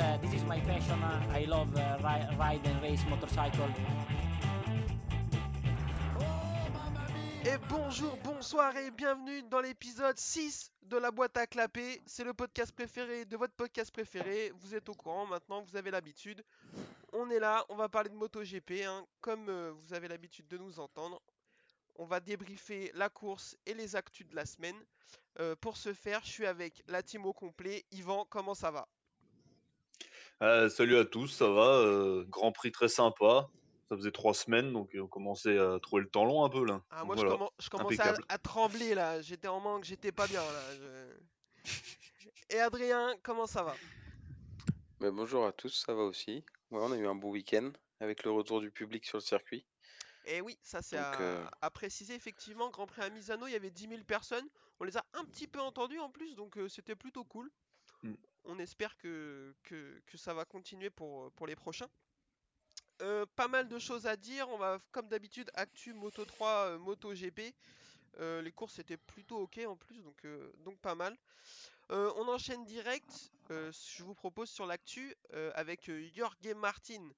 uh, this is my passion. Uh, I love uh, ri- ride and race motorcycle. Et bonjour, bonsoir et bienvenue dans l'épisode 6 de la boîte à clapper. C'est le podcast préféré de votre podcast préféré. Vous êtes au courant maintenant, vous avez l'habitude. On est là, on va parler de MotoGP, hein, comme euh, vous avez l'habitude de nous entendre. On va débriefer la course et les actus de la semaine. Euh, pour ce faire, je suis avec la team au complet. Yvan, comment ça va? Euh, salut à tous, ça va euh, Grand Prix très sympa. Ça faisait trois semaines, donc on commençait à trouver le temps long un peu là. Ah, Donc moi, voilà. je, commen- je commençais à, trembler là. J'étais en manque, j'étais pas bien là. je- Et Adrien, comment ça va? Bah, bonjour à tous, ça va aussi. Ouais, on a eu un beau week-end avec le retour du public sur le circuit. Et oui, ça c'est à, euh, à préciser effectivement. Grand Prix à Misano, il y avait 10 000 personnes. On les a un petit peu entendus en plus, donc euh, c'était plutôt cool. Mm. On espère que, ça va continuer pour, les prochains. Euh, pas mal de choses à dire. On va, comme d'habitude, Actu Moto 3, euh, Moto GP. Euh, les courses étaient plutôt ok en plus, donc, donc pas mal. On enchaîne direct. je vous propose sur l'actu avec Jorge Martin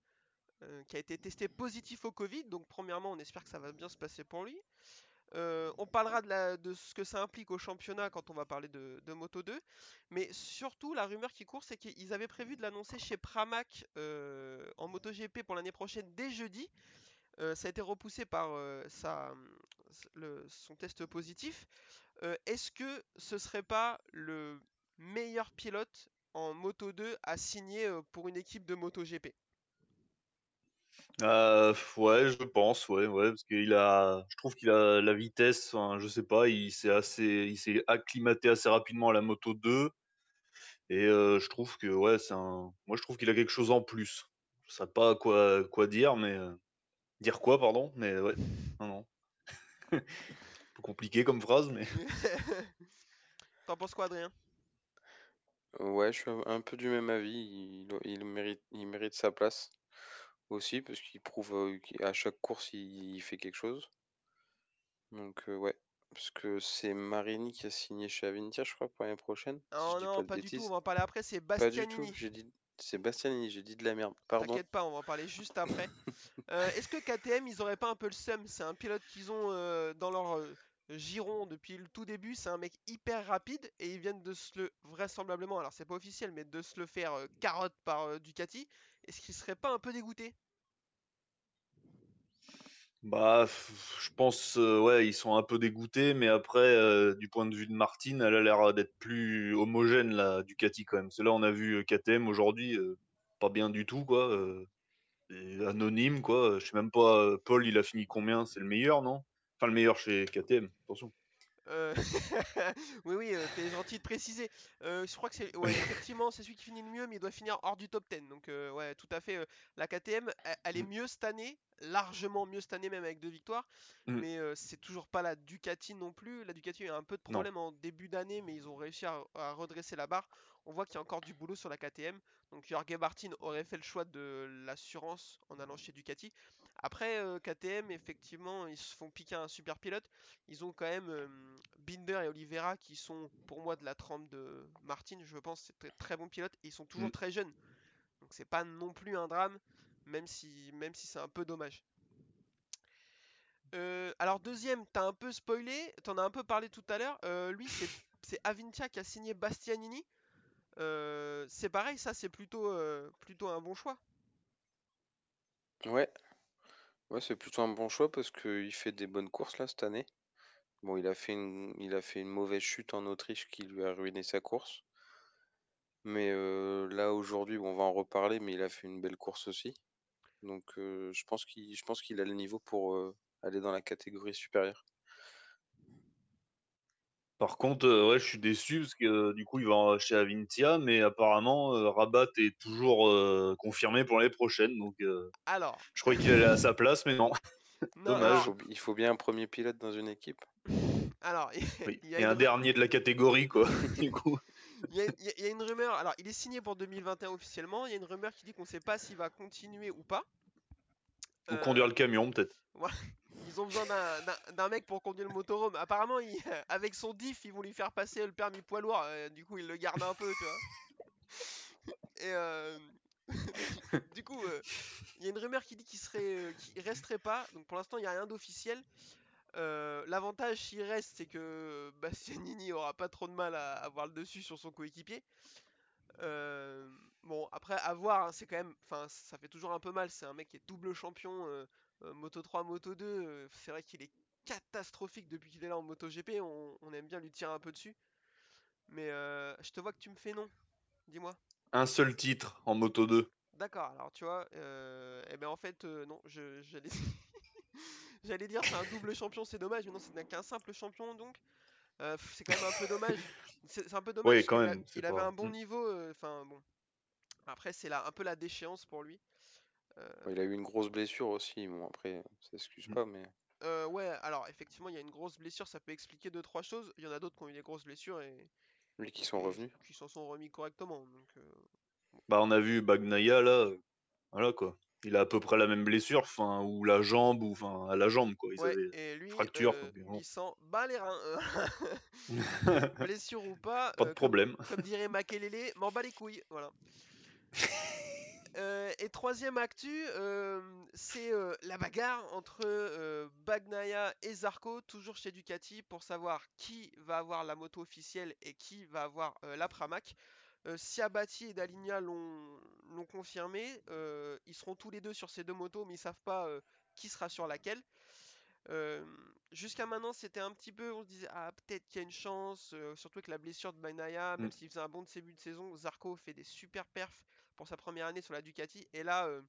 qui a été testé positif au Covid. Donc premièrement, on espère que ça va bien se passer pour lui. Euh, on parlera de, ce que ça implique au championnat quand on va parler de, Moto 2. Mais surtout, la rumeur qui court, c'est qu'ils avaient prévu de l'annoncer chez Pramac euh, en MotoGP pour l'année prochaine dès jeudi. Euh, ça a été repoussé par son test positif. Est-ce que ce serait pas le meilleur pilote en Moto 2 à signer pour une équipe de MotoGP? Euh, ouais, je pense, ouais, ouais, parce qu'il a, je trouve qu'il a la vitesse, enfin, je sais pas, il s'est assez, il s'est acclimaté assez rapidement à la moto 2, et euh, je trouve que, ouais, c'est un, moi je trouve qu'il a quelque chose en plus. Je sais pas quoi, quoi dire, mais euh, dire quoi, pardon, mais ouais, non, non, un peu compliqué comme phrase, mais T'en penses quoi, Adrien? Ouais, je suis un un peu du même avis. Il, il mérite, il mérite sa place aussi parce qu'il prouve qu'à chaque course il, il fait quelque chose. Donc euh, ouais, parce que c'est Marini qui a signé chez Avintia, je crois, pour l'année prochaine. si Oh dis non, pas du tout, on va en parler après, c'est Pas du tout. Bastianini. J'ai dit, c'est Bastianini. J'ai dit de la merde. Pardon. T'inquiète pas, on va en parler juste après. Euh, Est-ce que KTM, ils auraient pas un peu le seum? C'est un pilote qu'ils ont euh, dans leur giron depuis le tout début. C'est un mec hyper rapide et ils viennent de se le, vraisemblablement, alors c'est pas officiel, mais de se le faire carotte par Ducati. Est-ce qu'ils seraient pas un peu dégoûtés Bah, je pense, euh, ouais, ils sont un peu dégoûtés, mais après, euh, du point de vue de Martine, elle a l'air d'être plus homogène, la Ducati, quand même. C'est là, on a vu euh, KTM aujourd'hui, pas bien du tout, quoi. anonyme, quoi. Je sais même pas, Paul, il a fini combien? C'est le meilleur, non? Enfin, le meilleur chez KTM, attention. Euh, Oui, oui, euh, t'es gentil de préciser. Euh, je crois que c'est. Ouais, effectivement, c'est celui qui finit le mieux, mais il doit finir hors du top 10. Donc, ouais, tout à fait. la KTM, elle, elle est Mm. mieux cette année, largement mieux cette année, même avec deux victoires. Mm. Mais c'est toujours pas la Ducati non plus. La Ducati a un peu de Non. problème en début d'année, mais ils ont réussi à, à redresser la barre. On voit qu'il y a encore du boulot sur la KTM. Donc, Jorge Martin aurait fait le choix de l'assurance en allant chez Ducati. Après, euh, KTM, effectivement, ils se font piquer un super pilote. Ils ont quand même euh, Binder et Oliveira qui sont pour moi de la trempe de Martin, je pense, c'est très, très bons pilotes et ils sont toujours Mm. très jeunes. Donc c'est pas non plus un drame, même si, même si c'est un peu dommage. Euh, alors deuxième, t'as un peu spoilé, t'en as un peu parlé tout à l'heure. euh, lui, c'est c'est Avintia qui a signé Bastianini. Euh, c'est pareil, ça c'est plutôt, euh, plutôt un bon choix. Ouais, ouais, c'est plutôt un bon choix parce qu'il fait des bonnes courses là cette année. Bon, il a fait une, il a fait une mauvaise chute en Autriche qui lui a ruiné sa course. Mais là aujourd'hui, on va en reparler, mais il a fait une belle course aussi. Donc je pense qu'il, je a le niveau pour aller dans la catégorie supérieure. Par contre, euh, ouais, je suis déçu parce que euh, du coup, il va chez Avintia, mais apparemment, euh, Rabat est toujours euh, confirmé pour l'année prochaine, donc euh, Alors, je croyais qu'il allait à sa place, mais non. non, Dommage. Il alors, faut, il faut bien un premier pilote dans une équipe. alors, Oui. il y a Et une un dernier de la catégorie, quoi. Du coup. Il y, a, il y a- il y a une rumeur, alors il est signé pour 2021 officiellement, il y a une rumeur qui dit qu'on sait pas s'il va continuer ou pas. Ou Euh, conduire le camion, peut-être. Ils ont besoin d'un- mec pour conduire le motorhome. Apparemment, il- avec son diff, ils vont lui faire passer le permis poids lourd, euh, du coup il le garde un peu, tu vois. Et euh, du coup, euh, il y a une rumeur qui dit qu'il serait, euh, qu'il resterait pas. Donc pour l'instant, il n'y a rien d'officiel. L'avantage s'il reste, c'est que Bastianini aura pas trop de mal à avoir le dessus sur son coéquipier. Bon, après, à voir, hein, c'est quand même. Enfin, ça fait toujours un peu mal. C'est un mec qui est double champion euh, euh, Moto 3, Moto 2. euh, c'est vrai qu'il est catastrophique depuis qu'il est là en Moto GP. On, on aime bien lui tirer un peu dessus. Mais euh, je te vois que tu me fais non. Dis-moi. Un seul titre en Moto 2. D'accord, alors tu vois, euh, eh ben en fait, euh, non, je, j'allais... j'allais dire c'est un double champion, c'est dommage, mais non, c'est qu'un simple champion, donc c'est quand même un peu dommage. C'est, un peu dommage, Oui, quand il avait un bon Mm. niveau, euh, enfin bon. Après, c'est là, un peu la déchéance pour lui. Euh, Il a eu une grosse blessure aussi. Bon, après, ça s'excuse Mm. pas, mais. euh, ouais, alors effectivement, il y a une grosse blessure, ça peut expliquer deux, trois choses. Il y en a d'autres qui ont eu des grosses blessures et, Lui qui sont et revenus. qui s'en sont remis correctement. Donc, euh, Bah, on a vu Bagnaia là. euh, Voilà quoi. Il a à peu près la même blessure, enfin, ou la jambe, ou enfin, à la jambe quoi. Ils ouais, avaient et lui, fracture. euh, quoi, mais il sent bas les reins. Blessure ou pas, Pas euh, de comme, problème. comme dirait Makelele, m'en bats les couilles, voilà. Euh, et troisième actu, euh, c'est euh, la bagarre entre Bagnaia et Zarco, toujours chez Ducati, pour savoir qui va avoir la moto officielle et qui va avoir la Pramac. Siabati et Daligna l'ont confirmé, ils seront tous les deux sur ces deux motos, mais ils savent pas qui sera sur laquelle. Jusqu'à maintenant, c'était un petit peu, on se disait, ah, peut-être qu'il y a une chance, surtout avec la blessure de Bagnaia, même Mm. s'il faisait un bon début de saison, Zarco fait des super perfs sa première année sur la Ducati. Et là, euh,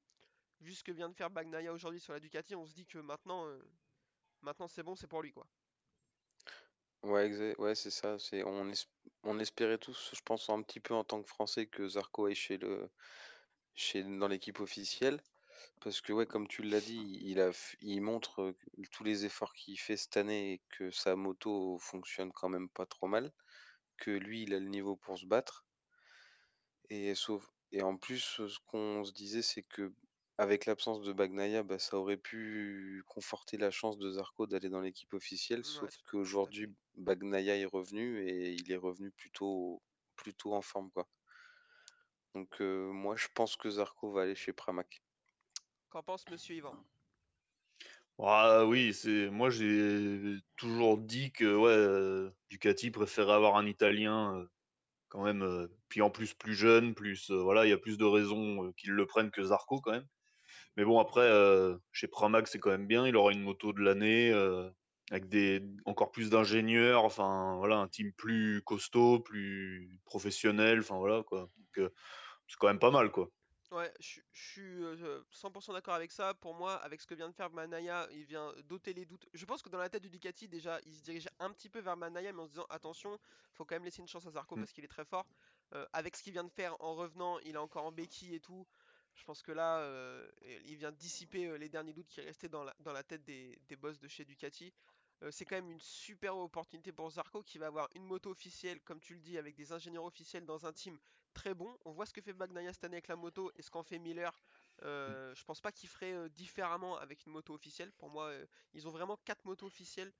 vu ce que vient de faire Bagnaia aujourd'hui sur la Ducati, on se dit que maintenant, euh, maintenant c'est bon, c'est pour lui, quoi. Ouais, ouais, c'est ça. C'est on, on espérait tous, je pense un petit peu en tant que Français, que Zarco aille chez le chez dans l'équipe officielle, parce que ouais, comme tu l'as dit, il a il montre euh, tous les efforts qu'il fait cette année et que sa moto fonctionne quand même pas trop mal, que lui, il a le niveau pour se battre. Et sauf et en plus, euh, ce qu'on se disait, c'est que avec l'absence de Bagnaia, bah, ça aurait pu conforter la chance de Zarco d'aller dans l'équipe officielle, Ouais, sauf qu'aujourd'hui. Bagnaia est revenu et il est revenu plutôt plutôt en forme, quoi. Donc euh, moi, je pense que Zarco va aller chez Pramac. Qu'en pense Monsieur Yvan? Ah oui, c'est moi j'ai toujours dit que ouais, euh, Ducati préférait avoir un Italien euh, quand même, puis en plus plus jeune, plus voilà, il y a plus de raisons euh, qu'ils le prennent que Zarco quand même. Mais bon après chez Pramac c'est quand même bien, il aura une moto de l'année avec des encore plus d'ingénieurs, enfin voilà, un team plus costaud, plus professionnel, enfin voilà quoi. C'est quand même pas mal quoi. Ouais, je je suis euh, 100% d'accord avec ça. Pour moi, avec ce que vient de faire Manaya, il vient d'ôter les doutes. Je pense que dans la tête du Ducati, déjà, il se dirigeait un petit peu vers Manaya, mais en se disant attention, faut quand même laisser une chance à Zarco Mm. parce qu'il est très fort. Euh, avec ce qu'il vient de faire en revenant, il est encore en béquille et tout. Je pense que là, euh, il vient dissiper euh, les derniers doutes qui restaient dans la, dans la tête des, des boss de chez Ducati. Euh, c'est quand même une super opportunité pour Zarco qui va avoir une moto officielle, comme tu le dis, avec des ingénieurs officiels dans un team très bon. On voit ce que fait Bagnaia cette année avec la moto et ce qu'en fait Miller. Euh, je pense pas qu'il ferait euh, différemment avec une moto officielle. Pour moi, euh, ils ont vraiment quatre motos officielles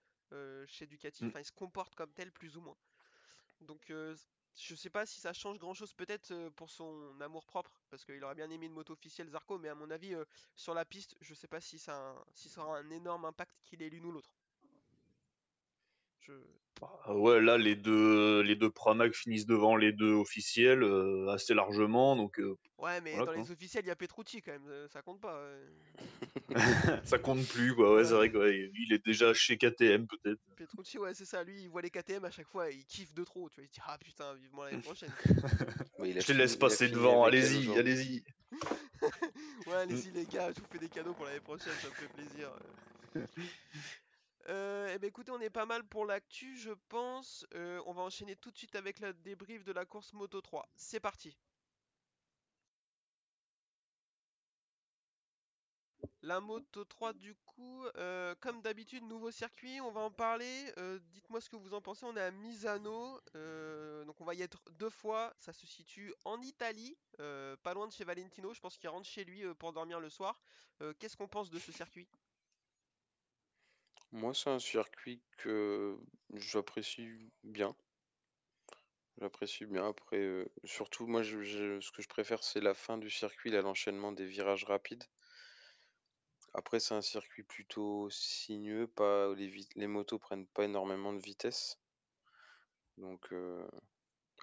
chez Ducati. Mm. Enfin, ils se comportent comme tels plus ou moins. Donc, je sais pas si ça change grand chose peut-être pour son amour propre, parce qu'il aurait bien aimé une moto officielle Zarco, mais à mon avis, sur la piste, je sais pas si ça, un- si ça aura un énorme impact qu'il ait l'une ou l'autre. Je... Ah ouais, là, les deux, les deux Pramac finissent devant les deux officiels euh, assez largement, donc euh, Ouais, mais voilà dans quoi. les officiels, il y a Petrucci quand même, euh, ça compte pas. Ça compte plus, quoi. Ouais, c'est vrai que ouais, lui, il est déjà chez KTM, peut-être. Petrucci, ouais, c'est ça. Lui, il voit les KTM à chaque fois et il kiffe de trop. Tu vois, il se dit Ah putain, vivement l'année prochaine. Mais il a Je te laisse passer devant, allez-y, allez-y. ouais, allez-y les gars, je vous fais des cadeaux pour l'année prochaine, ça me fait plaisir. Euh, eh ben écoutez, on est pas mal pour l'actu, je pense. Euh, on va enchaîner tout de suite avec la débrief de la course Moto 3. C'est parti. La Moto 3, du coup, euh, comme d'habitude, nouveau circuit, on va en parler. Dites-moi ce que vous en pensez. On est à Misano, donc on va y être deux fois. Ça se situe en Italie, pas loin de chez Valentino. Je pense qu'il rentre chez lui pour dormir le soir. Qu'est-ce qu'on pense de ce circuit? Moi, c'est un circuit que j'apprécie bien. J'apprécie bien. Après, euh, surtout, moi, je- ce que je préfère, c'est la fin du circuit, l'enchaînement des virages rapides. Après, c'est un circuit plutôt sinueux, pas les, vi- les motos prennent pas énormément de vitesse. Donc, euh,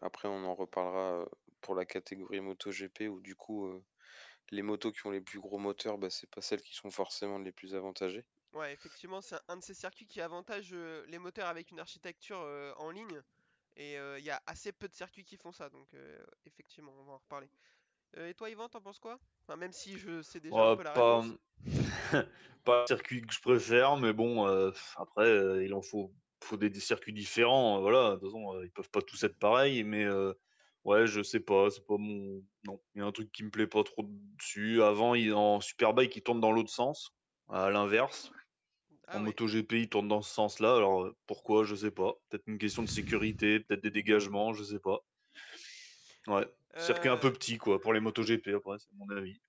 après, on en reparlera pour la catégorie MotoGP où du coup, euh, les motos qui ont les plus gros moteurs, bah, c'est pas celles qui sont forcément les plus avantagées. Ouais, effectivement, c'est un, un de ces circuits qui avantage euh, les moteurs avec une architecture euh, en ligne. Et euh, il y a assez peu de circuits qui font ça, donc euh, effectivement, on va en reparler. Et toi, Yvan, t'en penses quoi? Enfin, même si je sais déjà un Ouais, peu la pas, réponse. pas un circuit que je préfère, mais bon, après, il en faut, faut des, des circuits différents. voilà, de toute façon, ils peuvent pas tous être pareils, mais ouais, je sais pas, c'est pas mon. Non, il y a un truc qui me plaît pas trop dessus. Avant, il, en Superbike, il tourne dans l'autre sens, à l'inverse. Ah En ouais. MotoGP, il tourne dans ce sens-là. Alors euh, pourquoi, je sais pas. Peut-être une question de sécurité, peut-être des dégagements, je sais pas. Ouais, circuit un Euh, peu petit, quoi, pour les MotoGP, après, c'est mon avis.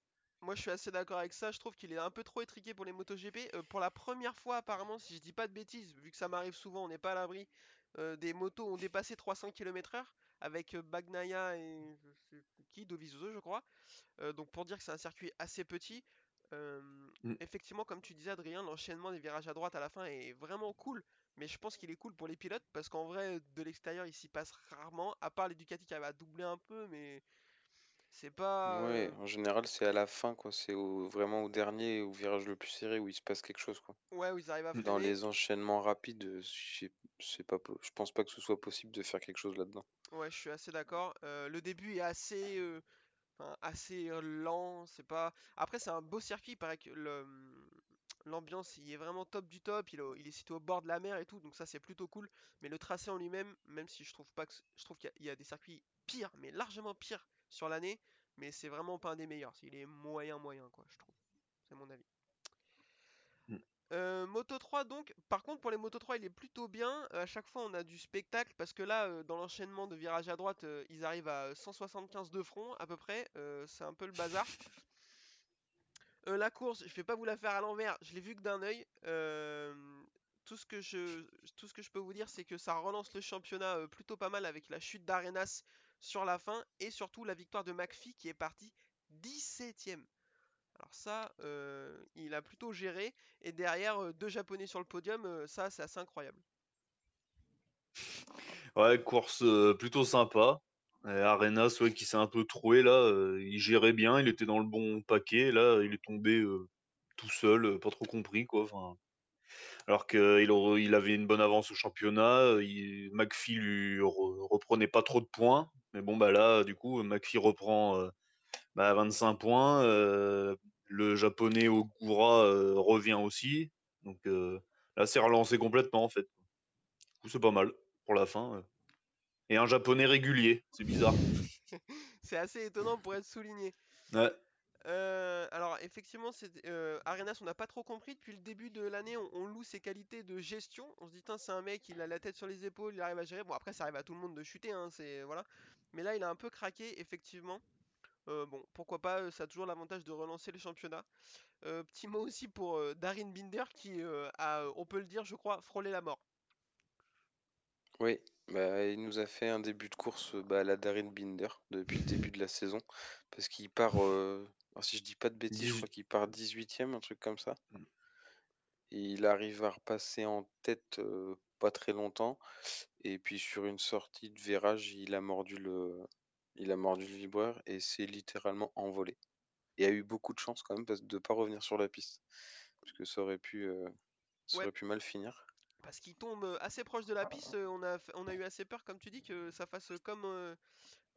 Moi, je suis assez d'accord avec ça. Je trouve qu'il est un peu trop étriqué pour les MotoGP. Euh, pour la première fois, apparemment, si je dis pas de bêtises, vu que ça m'arrive souvent, on n'est pas à l'abri, euh, des motos ont dépassé 300 km/h avec euh, Bagnaia et je sais plus qui, Dovizioso, je crois. Euh, donc, pour dire que c'est un circuit assez petit, euh, Mm. effectivement, comme tu disais, Adrien, l'enchaînement des virages à droite à la fin est vraiment cool. Mais je pense qu'il est cool pour les pilotes parce qu'en vrai, de l'extérieur, il s'y passe rarement. À part les Ducati qui arrivent à doubler un peu, mais c'est pas. Ouais, en général, c'est à la fin, quoi. C'est au, vraiment au dernier, au virage le plus serré où il se passe quelque chose, quoi. Ouais, où ils arrivent à Dans les enchaînements rapides, euh, c'est pas, po- je pense pas que ce soit possible de faire quelque chose là-dedans. Ouais, je suis assez d'accord. Euh, le début est assez, euh, enfin, assez lent. C'est pas. Après, c'est un beau circuit. Il paraît que hum, l'ambiance il est vraiment top du top. Il est, situé au bord de la mer et tout, donc ça c'est plutôt cool. Mais le tracé en lui-même, même si je trouve pas que, je trouve qu'il y a des circuits pires, mais largement pires sur l'année. Mais c'est vraiment pas un des meilleurs. Il est moyen moyen quoi, je trouve. C'est mon avis. Euh, Moto 3 donc, par contre pour les Moto 3 il est plutôt bien, Euh, à chaque fois on a du spectacle parce que là euh, dans l'enchaînement de virages à droite ils arrivent à 175 de front à peu près, c'est un peu le bazar. La course, je vais pas vous la faire à l'envers, je l'ai vu que d'un œil. Tout ce que je, tout ce que je peux vous dire c'est que ça relance le championnat plutôt pas mal avec la chute d'Arenas sur la fin et surtout la victoire de McPhee qui est parti 17ème. Alors ça, euh, il a plutôt géré. Et derrière, euh, deux Japonais sur le podium, euh, ça, c'est assez incroyable. Ouais, course plutôt sympa. Et Arenas, ouais, qui s'est un peu troué là, il gérait bien, il était dans le bon paquet. Là, il est tombé tout seul, pas trop compris quoi. Alors qu'il avait une bonne avance au championnat, il, McPhee lui re- reprenait pas trop de points. Mais bon, bah là, du coup, McPhee reprend euh, bah, 25 points. Le japonais Ogura euh, revient aussi. Donc euh, là, c'est relancé complètement en fait. Du coup, c'est pas mal pour la fin. euh. Et un japonais régulier, c'est bizarre. C'est assez étonnant pour être souligné. Ouais. Euh, alors effectivement, c'est euh, Arenas, on n'a pas trop compris depuis le début de l'année. On, on loue ses qualités de gestion. On se dit, Tain, c'est un mec, il a la tête sur les épaules, il arrive à gérer. Bon, après, ça arrive à tout le monde de chuter, hein, c'est voilà. Mais là, il a un peu craqué, effectivement. Euh, bon, pourquoi pas, euh, ça a toujours l'avantage de relancer le championnat. Euh, petit mot aussi pour euh, Darin Binder qui euh, a, on peut le dire, je crois, frôlé la mort. Oui, bah, il nous a fait un début de course bah, à la Darin Binder depuis le début de la saison. Parce qu'il part, euh, alors si je dis pas de bêtises, je 18. crois qu'il part 18ème, un truc comme ça. Mm. Et il arrive à repasser en tête euh, pas très longtemps. Et puis sur une sortie de virage, il a mordu le, il a mordu le vibreur et s'est littéralement envolé. Et a eu beaucoup de chance quand même parce de pas revenir sur la piste. Parce que ça aurait pu, euh, ça Ouais. aurait pu mal finir. Parce qu'il tombe euh, assez proche de la piste, euh, on a, f- on a eu assez peur, comme tu dis, que ça fasse euh, comme, euh,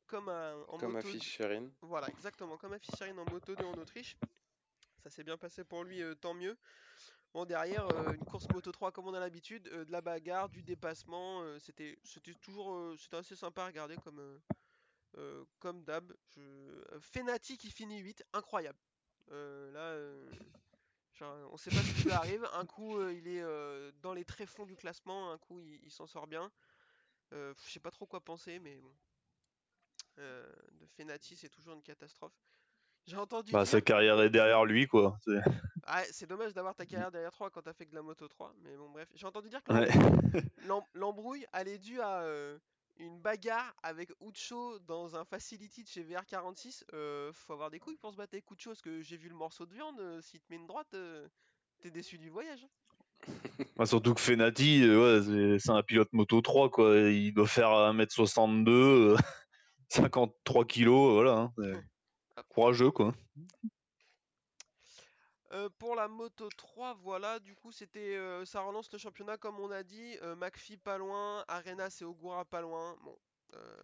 comme un- en Comme moto. Fischerine. Voilà, exactement, comme à Fischerine en moto 2 en Autriche. Ça s'est bien passé pour lui, euh, tant mieux. Bon, derrière, euh, une course moto 3 comme on a l'habitude, euh, de la bagarre, du dépassement, euh, c'était c'était toujours euh, c'était assez sympa à regarder comme, euh, euh, comme d'hab. Je... euh, Fenati qui finit 8, incroyable. Euh, là, euh, genre, on sait pas ce qui lui arrive. Un coup, euh, il est euh, dans les tréfonds du classement, un coup, il, il s'en sort bien. Euh, je sais pas trop quoi penser, mais bon. Euh, de Fenati, c'est toujours une catastrophe. J'ai entendu Bah, dire. sa carrière est derrière lui, quoi. C'est- Ah, c'est dommage d'avoir ta carrière derrière 3 quand t'as fait que de la moto 3, mais bon, bref. J'ai entendu dire que Ouais. l'embrouille, elle est due à euh, une bagarre avec Ucho dans un facility de chez VR46, euh, faut avoir des couilles pour se battre avec Ucho, parce que j'ai vu le morceau de viande, euh, s'il te met une droite, euh, t'es déçu du voyage. Bah, surtout que Fenati, euh, ouais, c'est- un pilote moto 3, quoi. Il doit faire 1m62, euh, 53 kilos, voilà. hein, Courageux, quoi. Euh, pour la Moto 3, voilà, du coup, c'était, euh, ça relance le championnat comme on a dit. Euh, pas loin, Arenas et Ogura pas loin. Bon, euh,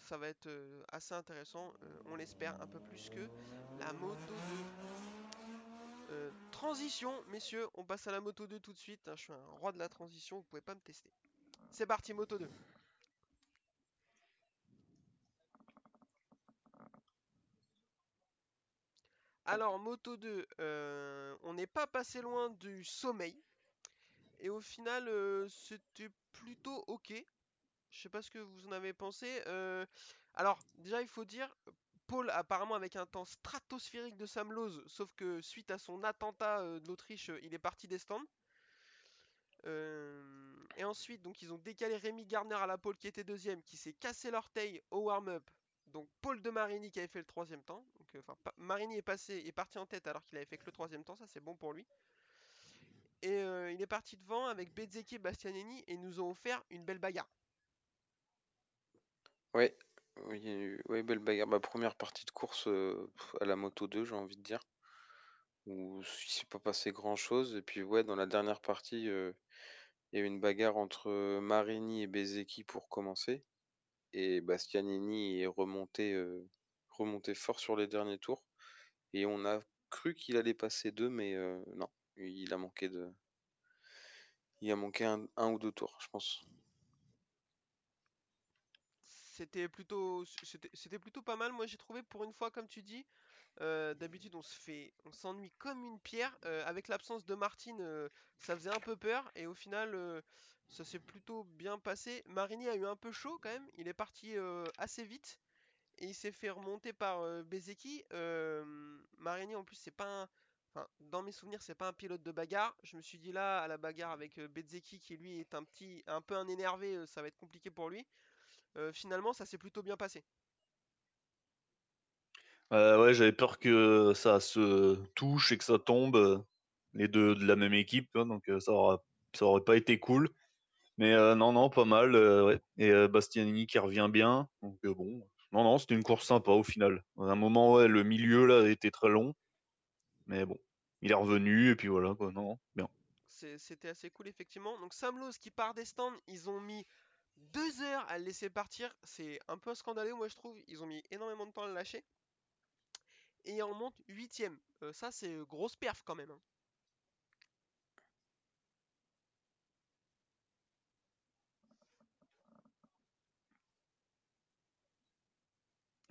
ça va être assez intéressant, on l'espère un peu plus que la Moto 2. Euh, transition, messieurs, on passe à la Moto 2 tout de suite. hein, je suis un roi de la transition, vous pouvez pas me tester. C'est parti, Moto 2. Alors, Moto 2, euh, on n'est pas passé loin du sommeil. Et au final, euh, c'était plutôt ok. Je sais pas ce que vous en avez pensé. Euh, alors, déjà, il faut dire, Paul, apparemment, avec un temps stratosphérique de Sam Lowe, sauf que suite à son attentat euh, il est parti des stands. Et ensuite, donc, ils ont décalé Rémi Gardner à la pole qui était deuxième, qui s'est cassé l'orteil au warm-up. Donc, Paul de Marini qui avait fait le troisième temps. Marini est passé, est parti en tête alors qu'il avait fait que le troisième temps. Ça, c'est bon pour lui. Et euh, il est parti devant avec Bezzecchi et Bastianini et nous ont offert une belle bagarre. Ouais, oui, belle bagarre. Ma première partie de course euh, à la moto 2, j'ai envie de dire. Où il s'est pas passé grand-chose. Et puis, ouais, dans la dernière partie, euh, il y a eu une bagarre entre Marini et Bezzecchi pour commencer. Et Bastianini est remonté, remonté fort sur les derniers tours. Et on a cru qu'il allait passer deux, mais euh, non, il a manqué de. Il a manqué un, ou deux tours, je pense. C'était plutôt, c'était plutôt pas mal. Moi, j'ai trouvé pour une fois, comme tu dis. euh, D'habitude, on se fait, on s'ennuie comme une pierre. Euh, avec l'absence de Martine, ça faisait un peu peur. Et au final, ça s'est plutôt bien passé. Marini a eu un peu chaud quand même. Il est parti assez vite. Il s'est fait remonter par. Euh, Marini, en plus, c'est pas un. Dans mes souvenirs, c'est pas un pilote de bagarre. Je me suis dit là, à la bagarre avec Bezzecchi, qui lui est un petit, un peu un énervé, ça va être compliqué pour lui. Finalement, ça s'est plutôt bien passé. Euh, ouais, j'avais peur que ça se touche et que ça tombe, les deux de la même équipe, hein, donc ça ça aurait pas été cool. Mais non, non, pas mal. Et Bastianini qui revient bien, donc bon. Non, non, c'était une course sympa au final. À un moment, ouais, le milieu là était très long, mais bon, il est revenu et puis voilà, quoi. Non, bien. C'était assez cool, effectivement. Donc, Sam Lowe qui part des stands, ils ont mis deux heures à le laisser partir. C'est un peu scandaleux, moi, je trouve. Ils ont mis énormément de temps à le lâcher. Et en monte huitième. Euh, ça, c'est euh, grosse perf quand même. hein.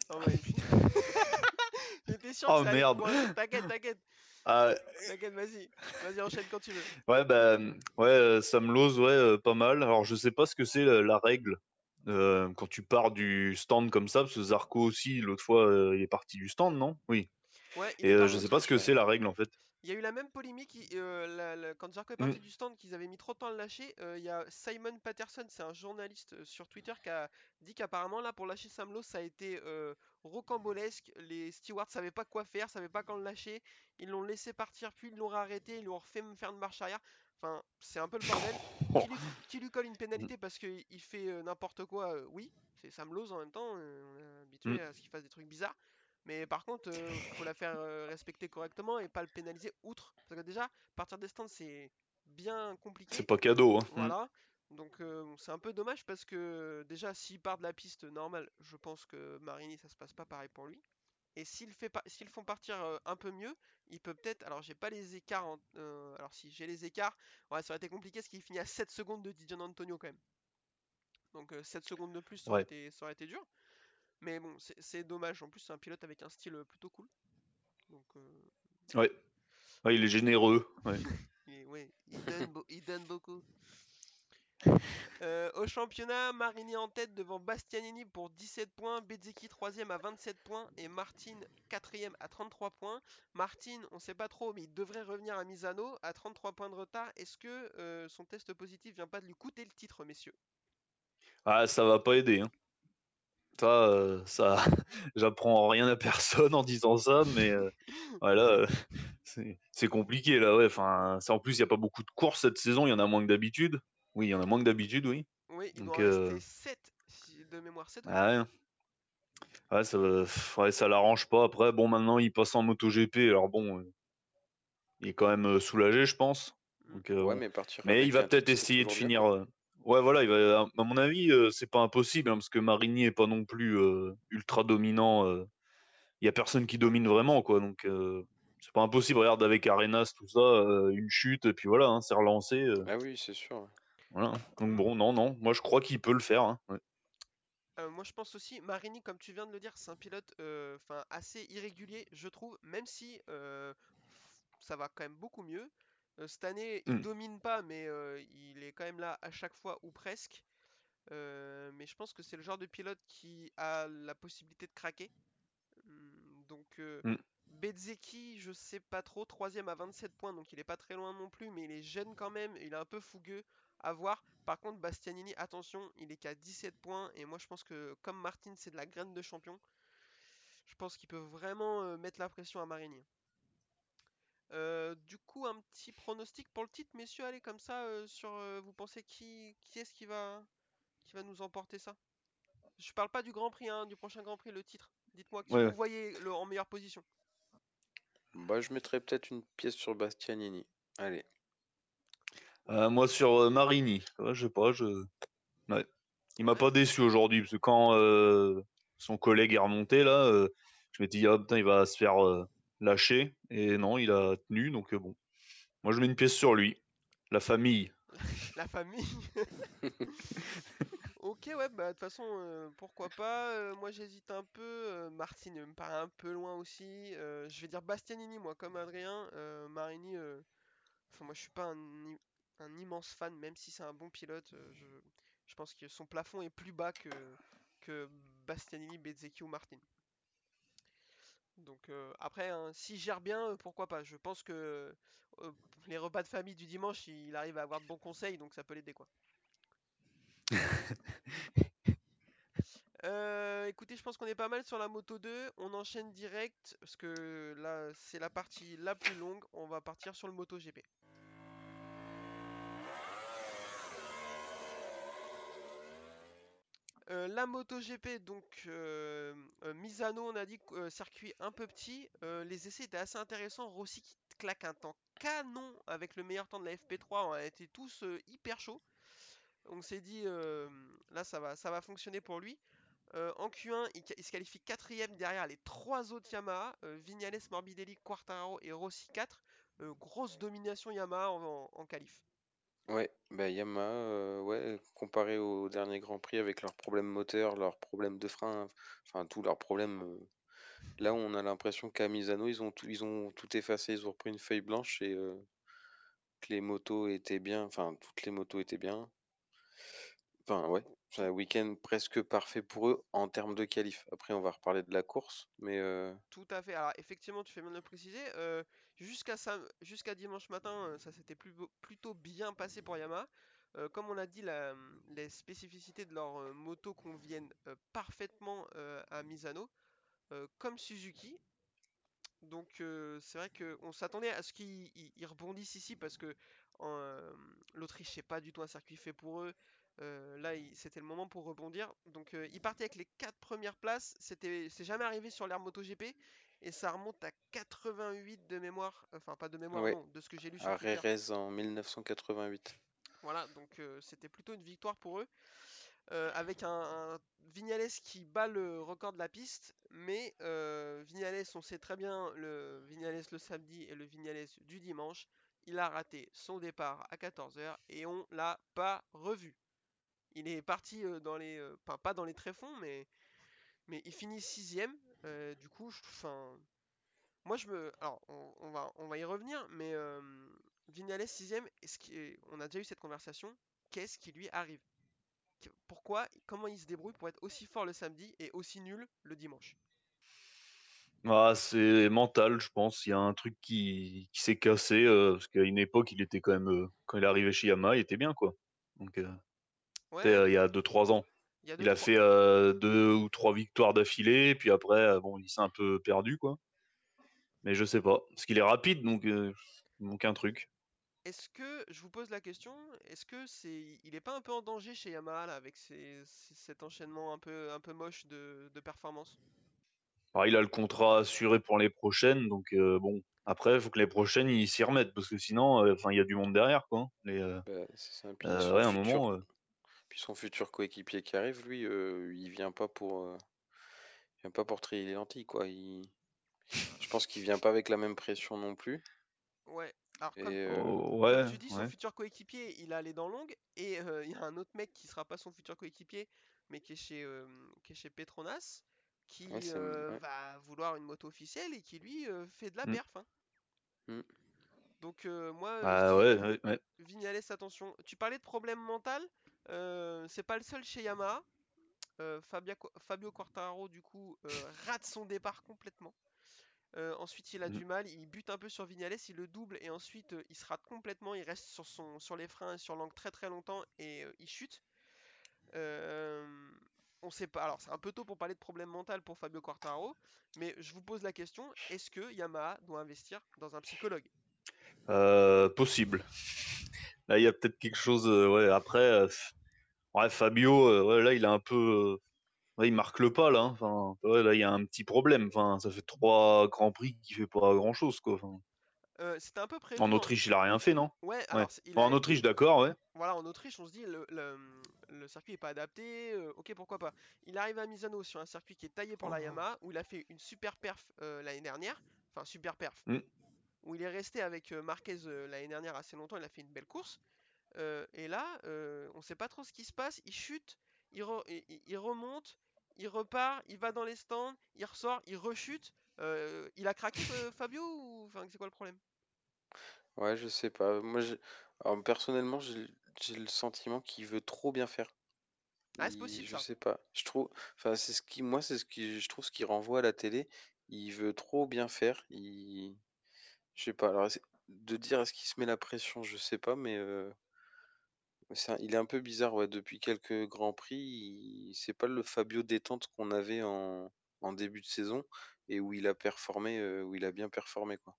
Oh, ouais, et puis- J'étais sûr que Oh, ça merde. T'inquiète, t'inquiète, Ah, t'inquiète, vas-y. Vas-y, enchaîne quand tu veux. ouais, bah, ouais, euh, Sam Lowe, ouais, euh, pas mal. Alors, je sais pas ce que c'est la, la règle euh, quand tu pars du stand comme ça, parce que Zarco aussi, l'autre fois, euh, il est parti du stand, non? Oui. Ouais, Et euh, je sais pas ce que c'est la règle en fait. Il y a eu la même polémique euh, la- la- quand Zarco est Mm. parti du stand qu'ils avaient mis trop de temps à le lâcher. euh, Il y a Simon Patterson, c'est un journaliste euh, sur Twitter qui a dit qu'apparemment là pour lâcher Sam Lowe ça a été euh, rocambolesque. Les stewards savaient pas quoi faire, savaient pas quand le lâcher. Ils l'ont laissé partir puis ils l'ont arrêté, ils lui ont refait faire une marche arrière. Enfin c'est un peu le bordel. Qui lui, qui lui colle une pénalité parce qu'il il fait n'importe quoi, oui. C'est Sam Lowe en même temps, on est habitué Mm. à ce qu'il fasse des trucs bizarres. Mais par contre, euh, faut la faire euh, respecter correctement et pas le pénaliser outre. Parce que déjà, partir des stands, c'est bien compliqué. C'est pas cadeau. Hein. Mm. Voilà. Donc euh, c'est un peu dommage parce que déjà, s'il part de la piste normale, je pense que Marini, ça se passe pas pareil pour lui. Et s'ils font partir un peu mieux, il peut peut-être. Alors j'ai pas les écarts. en- alors si j'ai les écarts, ouais, ça aurait été compliqué parce qu'il finit à 7 secondes de Dijon Antonio quand même. Donc euh, 7 secondes de plus, ça aurait, Ouais. été, ça aurait été dur. Mais bon, c'est dommage. En plus, c'est un pilote avec un style euh, plutôt cool. Donc, euh, Ouais. Ouais, il est généreux. Ouais. il, est- ouais, il, donne, beau- il donne beaucoup. Euh, au championnat, Marini en tête devant Bastianini pour 17 points, Bezzecchi 3ème à 27 points et Martin 4ème à 33 points. Martin, on sait pas trop, mais il devrait revenir à Misano à 33 points de retard. Est-ce que euh, son test positif vient pas de lui coûter le titre, messieurs? Ah, ça va pas aider. Hein. Ça, euh, ça, j'apprends rien à personne en disant ça, mais euh, voilà, c'est compliqué là. Ouais, enfin, en plus, il y a pas beaucoup de courses cette saison. Il y en a moins que d'habitude. Oui, il y en a moins que d'habitude, oui. Oui, il doit rester 7 de mémoire 7. Ah ouais. ça, ouais, ça l'arrange pas. Après, bon, maintenant, il passe en MotoGP. Alors bon, il est quand même soulagé, je pense. Mmh. Donc, ouais, mais, partir mais il va peut-être essayer de finir. Ouais, voilà, il va, à mon avis, c'est pas impossible, hein, parce que Marigny est pas non plus ultra dominant. Il y a personne qui domine vraiment, quoi. Donc, c'est pas impossible. Regarde avec Arenas, tout ça, une chute, et puis voilà, hein, c'est relancé. Ah oui, c'est sûr. Voilà. Donc bon, non, non, moi je crois qu'il peut le faire. Hein, moi je pense aussi, Marini, comme tu viens de le dire, c'est un pilote enfin assez irrégulier, je trouve, même si ça va quand même beaucoup mieux. Cette année, il mmh. domine pas, mais il est quand même là à chaque fois ou presque. mais je pense que c'est le genre de pilote qui a la possibilité de craquer. Mmh, donc. Bezeki, je sais pas trop, troisième à 27 points, donc il est pas très loin non plus, mais il est jeune quand même, il est un peu fougueux à voir. Par contre, Bastianini, attention, il est qu'à 17 points, et moi je pense que comme Martin, c'est de la graine de champion, je pense qu'il peut vraiment mettre la pression à Marini. Euh, du coup, un petit pronostic pour le titre, messieurs, allez comme ça, euh, sur euh, vous pensez qui, qui est-ce qui va, qui va nous emporter ça? Je parle pas du Grand Prix, hein, du prochain Grand Prix, le titre. Dites-moi qui vous voyez le, en meilleure position? Bah, je mettrais peut-être une pièce sur Bastianini. Allez. moi sur Marini. je sais pas, je. Il m'a pas déçu aujourd'hui, parce que quand son collègue est remonté là, je m'étais dit, ah putain, il va se faire lâché. Et non, il a tenu. Donc euh, bon. Moi, je mets une pièce sur lui. La famille. La famille Ok, ouais, bah de toute façon, euh, pourquoi pas. Euh, moi, j'hésite un peu. Martine me paraît un peu loin aussi. je vais dire Bastianini, moi, comme Adrien. Marini, enfin, moi, je suis pas un, immense fan, même si c'est un bon pilote. je, pense que son plafond est plus bas que, que Bastianini, Bezzecchi ou Martin. Donc euh, après, hein, s'il gère bien, euh, pourquoi pas? Je pense que euh, les repas de famille du dimanche, il arrive à avoir de bons conseils, donc ça peut l'aider quoi. écoutez, je pense qu'on est pas mal sur la moto 2. On enchaîne direct parce que là, c'est la partie la plus longue. On va partir sur le moto GP. Euh, la MotoGP, donc euh, euh, Misano, on a dit circuit un peu petit. les essais étaient assez intéressants. Rossi qui claque un temps canon avec le meilleur temps de la FP3. On a été tous hyper chauds. On s'est dit, là ça va, ça va fonctionner pour lui. en Q1, il, se qualifie quatrième derrière les trois autres Yamaha, Vignales, Morbidelli, Quartararo et Rossi 4. grosse domination Yamaha en, en qualif. Ouais, bah Yamaha, ouais, comparé au dernier Grand Prix avec leurs problèmes moteurs, leurs problèmes de frein, enfin tous leurs problèmes. Là, on a l'impression qu'à Misano, ils ont tout, ils ont tout effacé, ils ont repris une feuille blanche et que les motos étaient bien, enfin toutes les motos étaient bien. Enfin ouais, c'est un week-end presque parfait pour eux en termes de qualif. Après, on va reparler de la course, mais Tout à fait. Alors effectivement, tu fais bien de le préciser. Jusqu'à dimanche matin, ça s'était plutôt bien passé pour Yamaha. comme on l'a dit, les spécificités de leur moto conviennent parfaitement à Misano, comme Suzuki. Donc c'est vrai qu'on s'attendait à ce qu'ils rebondissent ici parce que l'Autriche c'est pas du tout un circuit fait pour eux. Euh, là, c'était le moment pour rebondir. Donc, euh, il partait avec les 4 premières places. C'est jamais arrivé sur l'ère MotoGP. Et ça remonte à 88 de mémoire. Enfin, pas de mémoire, non, de ce que j'ai lu sur À Rérez en 1988. Voilà, donc euh, c'était plutôt une victoire pour eux. avec un, Vignales qui bat le record de la piste. Mais Vignales, on sait très bien le Vignales le samedi et le Vignales du dimanche. Il a raté son départ à 14h et on l'a pas revu. Il est parti euh, dans les. Euh, enfin, pas dans les tréfonds, mais. Mais il finit sixième. Euh, du coup, enfin. Moi, je me. Alors, on, va, on va y revenir, mais. Vignales sixième, est-ce on a déjà eu cette conversation. Qu'est-ce qui lui arrive? Pourquoi Comment il se débrouille pour être aussi fort le samedi et aussi nul le dimanche? Ah, c'est mental, je pense. Il y a un truc qui, qui s'est cassé parce qu'à une époque, il était quand même quand il est arrivé chez Yamaha, il était bien quoi. Donc, euh, il y a 2-3 ans. Il, a Il fait euh, deux ou trois victoires d'affilée, puis après, euh, bon, il s'est un peu perdu, quoi. Mais je sais pas. Parce qu'il est rapide, donc euh, il manque un truc. Est-ce que, je vous pose la question, est-ce que c'est, il est pas un peu en danger chez Yamaha là, avec cet enchaînement un peu, un peu moche de, de performance? Alors, il a le contrat assuré pour les prochaines, donc euh, bon. Après, il faut que les prochaines, ils s'y remettent, parce que sinon, euh, enfin, il y a du monde derrière, quoi. Les, euh, Bah, ça. Euh, ouais, un moment. Puis son futur coéquipier qui arrive, lui, euh, il vient pas pour, euh, il vient pas pour trier les lentilles, quoi. Il... Je pense qu'il vient pas avec la même pression non plus. Ouais. Alors comme, euh, oh, comme ouais, tu dis, son ouais. futur coéquipier, il a les dents longues et euh, il y a un autre mec qui sera pas son futur coéquipier, mais qui est chez, euh, qui est chez Petronas, qui Ouais, c'est- euh, ouais. va vouloir une moto officielle et qui lui euh, fait de la Mm. perf. hein. Mm. Donc euh, moi, je ouais, dis, ouais, ouais. Vignales, attention. Tu parlais de problème mental, euh, c'est pas le seul chez Yamaha. Euh, Fabia- Fabio Quartararo, du coup, euh, rate son départ complètement. Euh, ensuite, il a Mm. du mal, il bute un peu sur Vignales, il le double et ensuite euh, il se rate complètement. Il reste sur, son, sur les freins et sur l'angle très très longtemps et euh, il chute. Euh, on sait pas. Alors, c'est un peu tôt pour parler de problème mental pour Fabio Quartararo, mais je vous pose la question est-ce que Yamaha doit investir dans un psychologue? Euh, possible. Là, il y a peut-être quelque chose. euh, ouais, après, euh, ouais, Fabio, euh, ouais, là, il a un peu. ouais, il marque le pas, là. hein. Enfin, ouais, là, il y a un petit problème. Enfin, ça fait trois grands prix qui fait pas quoi. Enfin, Euh, C'était un peu prévu. en. Autriche, il a rien fait, non? Ouais, alors il a- en Autriche, d'accord, ouais. Voilà, en Autriche, on se dit le, le, le circuit est pas adapté, euh, ok pourquoi pas. Il arrive à Misano sur un circuit qui est taillé pour la Yamaha, où il a fait une super perf euh, l'année dernière, enfin super perf, Mm. Où il est resté avec euh, Marquez euh, l'année dernière assez longtemps, il a fait une belle course. Euh, et là, on sait pas trop ce qui se passe, il chute, il, re- il- il- il remonte, il repart, il va dans les stands, il ressort, il rechute. Euh, il a craqué euh, Fabio ou enfin c'est quoi le problème? Ouais, je sais pas. Moi, alors, personnellement, j'ai le sentiment qu'il veut trop bien faire. Ah, c'est possible, je ça. sais pas. Je trouve, enfin, c'est ce qui, moi, c'est ce qui, je trouve ce qui renvoie à la télé. Il veut trop bien faire. Il, je sais pas. Alors, c'est- de dire est-ce qu'il se met la pression, je sais pas, mais euh, c'est un- il est un peu bizarre. Ouais, depuis quelques grands prix, il- c'est pas le Fabio détente qu'on avait en, en début de saison et où il a performé, euh, où il a bien performé, quoi.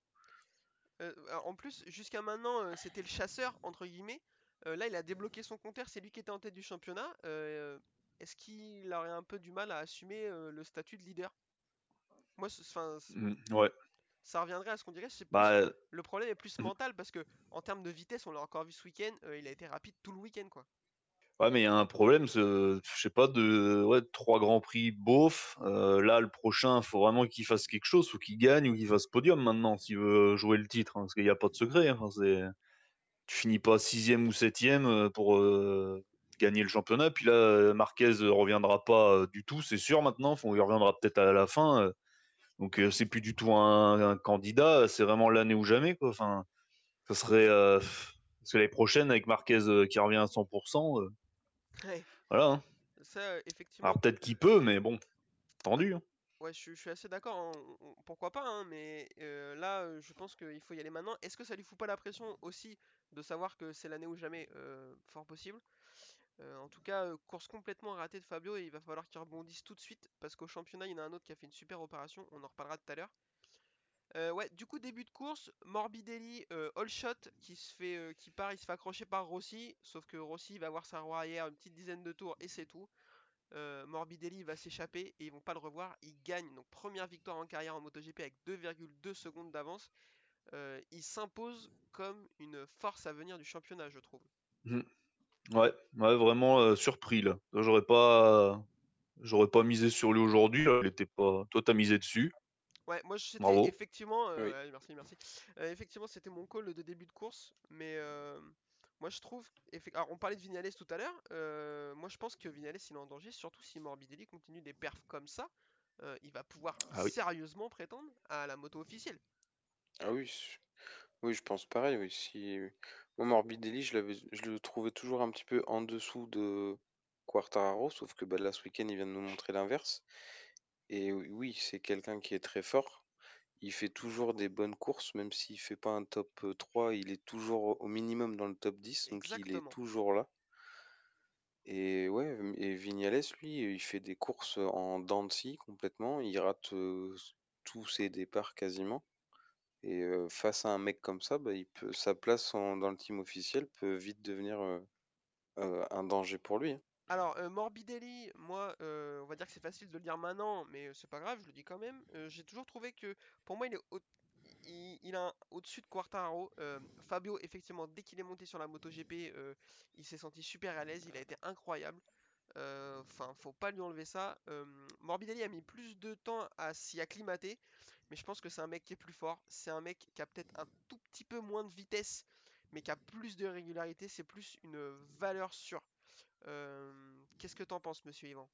Euh, alors, en plus, jusqu'à maintenant, euh, c'était le chasseur, entre guillemets. Euh, là, il a débloqué son compteur, c'est lui qui était en tête du championnat. Euh, Est-ce qu'il aurait un peu du mal à assumer euh, le statut de leader? Moi, ce- 'fin, c- Mm, ouais. Ça reviendrait à ce qu'on dirait. plus- Bah, le problème est plus mental parce que, en termes de vitesse, on l'a encore vu ce week-end, euh, il a été rapide tout le week-end, quoi. Ouais, mais il y a un problème, je sais pas, de ouais, trois grands prix beauf. Euh, là, le prochain, faut vraiment qu'il fasse quelque chose, faut qu'il gagne ou qu'il fasse podium maintenant s'il veut jouer le titre, hein, parce qu'il n'y a pas de secret. hein, tu finis pas sixième ou septième euh, pour euh, gagner le championnat. Puis là, Marquez euh, reviendra pas du tout, c'est sûr maintenant. Enfin, il reviendra peut-être à la fin. Donc euh, c'est plus du tout un, un candidat, c'est vraiment l'année ou jamais, quoi. Enfin, ça serait euh, parce que l'année prochaine avec Marquez euh, qui revient à 100%. euh, Ouais, voilà. hein. ça, effectivement. Alors peut-être qu'il peut, mais bon, tendu. hein. Ouais, je, suis- je suis assez d'accord. hein, Pourquoi pas, hein, mais euh, là, je pense qu'il faut y aller maintenant. Est-ce que ça lui fout pas la pression aussi de savoir que c'est l'année ou jamais Fort possible? Euh, en tout cas, euh, course complètement ratée de Fabio et il va falloir qu'il rebondisse tout de suite parce qu'au championnat, il y en a un autre qui a fait une super opération. On en reparlera tout à l'heure. Euh, ouais, du coup, début de course, Morbidelli, all shot, qui se fait, qui part, il se fait accrocher par Rossi, sauf que Rossi va voir sa roue arrière une petite dizaine de tours et c'est tout. Morbidelli va s'échapper et ils vont pas le revoir. Il gagne donc première victoire en carrière en MotoGP avec 2,2 secondes d'avance. Il s'impose comme une force à venir du championnat, je trouve. Ouais, ouais, vraiment euh, surpris là. J'aurais pas, j'aurais pas misé sur lui aujourd'hui. là, Il était pas. Toi, t'as misé dessus. Ouais, moi je- c'était Bravo. effectivement, euh, Oui. ouais, merci, merci. Euh, effectivement, c'était mon call de début de course, mais euh, moi je trouve, effe- alors on parlait de Vignales tout à l'heure, euh, moi je pense que Vignales il est en danger, surtout si Morbidelli continue des perfs comme ça, euh, il va pouvoir Ah oui. sérieusement prétendre à la moto officielle. Ah oui, oui, je pense pareil. Oui, si moi Morbidelli, je l'avais, je le trouvais toujours un petit peu en dessous de Quartararo, sauf que bah, là ce week-end il vient de nous montrer l'inverse. Et oui, c'est quelqu'un qui est très fort. Il fait toujours des bonnes courses, même s'il fait pas un top euh, 3, il est toujours au- au minimum dans le top 10, donc il est Exactement. toujours là. Et ouais, et Vignales, lui, il fait des courses en dents de scie complètement. Il rate euh, tous ses départs quasiment. Et face à un mec comme ça, bah, il peut, sa place dans le team officiel peut vite devenir un danger pour lui. hein. Alors, Morbidelli, moi, on va dire que c'est facile de le dire maintenant, mais c'est pas grave, je le dis quand même. J'ai toujours trouvé que, pour moi, il est au-dessus de Quartararo. Euh, Fabio, effectivement, dès qu'il est monté sur la MotoGP, euh, il s'est senti super à l'aise, il a été incroyable. Enfin, faut pas lui enlever ça. Morbidelli a mis plus de temps à s'y acclimater, mais je pense que c'est un mec qui est plus fort. C'est un mec qui a peut-être un tout petit peu moins de vitesse, mais qui a plus de régularité. C'est plus une valeur sûre. Euh, Qu'est-ce que t'en penses, monsieur Yvan?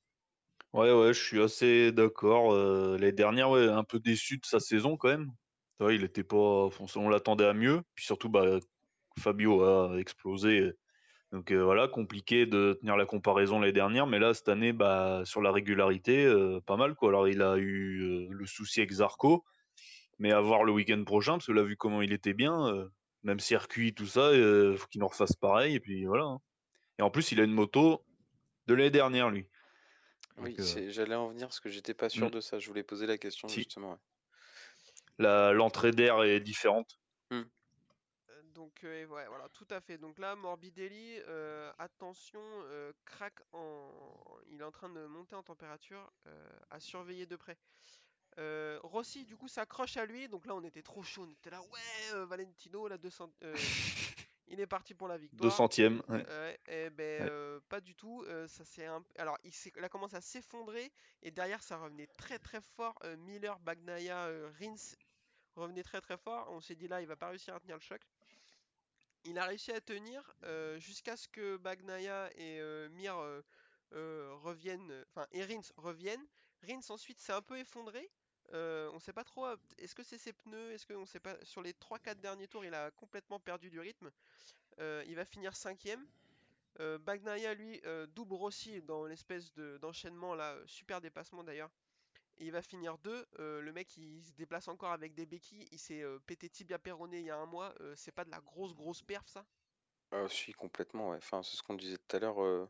Ouais, ouais, je suis assez d'accord. Euh, l'année dernière, ouais, un peu déçu de sa saison quand même. Il était pas, on, on l'attendait à mieux. Puis surtout, bah, Fabio a explosé. Donc euh, voilà, compliqué de tenir la comparaison l'année dernière. Mais là, cette année, bah, sur la régularité, euh, pas mal quoi. Alors, il a eu euh, le souci avec Zarco, mais à voir le week-end prochain, parce que là, vu comment il était bien, même circuit, tout ça, faut qu'il en refasse pareil. Et puis voilà. hein. Et en plus, il a une moto de l'année dernière, lui. Oui, j'allais en venir parce que j'étais pas sûr Mm. de ça. Je voulais poser la question Si. justement. ouais. la- l'entrée d'air est différente. Euh, Donc, euh, ouais, voilà, tout à fait. Donc là, Morbidelli, euh, attention, euh, craque en... Il est en train de monter en température, à surveiller de près. Rossi, du coup, s'accroche à lui. Donc là, on était trop chaud. On était là, ouais, Valentino, la 200... euh, il est parti pour la victoire. 200ème. Ouais. Ouais, eh ben, Ouais. euh, pas du tout. euh, ça c'est un... Alors, il, il a commencé à s'effondrer et derrière ça revenait très très fort. Miller, Bagnaia, Rins revenait très très fort. On s'est dit là, il va pas réussir à tenir le choc. Il a réussi à tenir jusqu'à ce que Bagnaia et Mir reviennent, enfin, et Rins reviennent. Rins ensuite s'est un peu effondré. On sait pas trop. Est-ce que c'est ses pneus? Est-ce que on sait pas Sur les 3-4 derniers tours, il a complètement perdu du rythme. Il va finir cinquième. Euh, Bagnaia, lui, double Rossi dans l'espèce de- d'enchaînement là, super dépassement d'ailleurs. Et il va finir 2. le mec, il se déplace encore avec des béquilles. Il s'est euh, pété tibia péroné il y a un mois. euh, c'est pas de la grosse, grosse perf ça? Ah, si, complètement. Ouais. Enfin, c'est ce qu'on disait tout à l'heure. euh,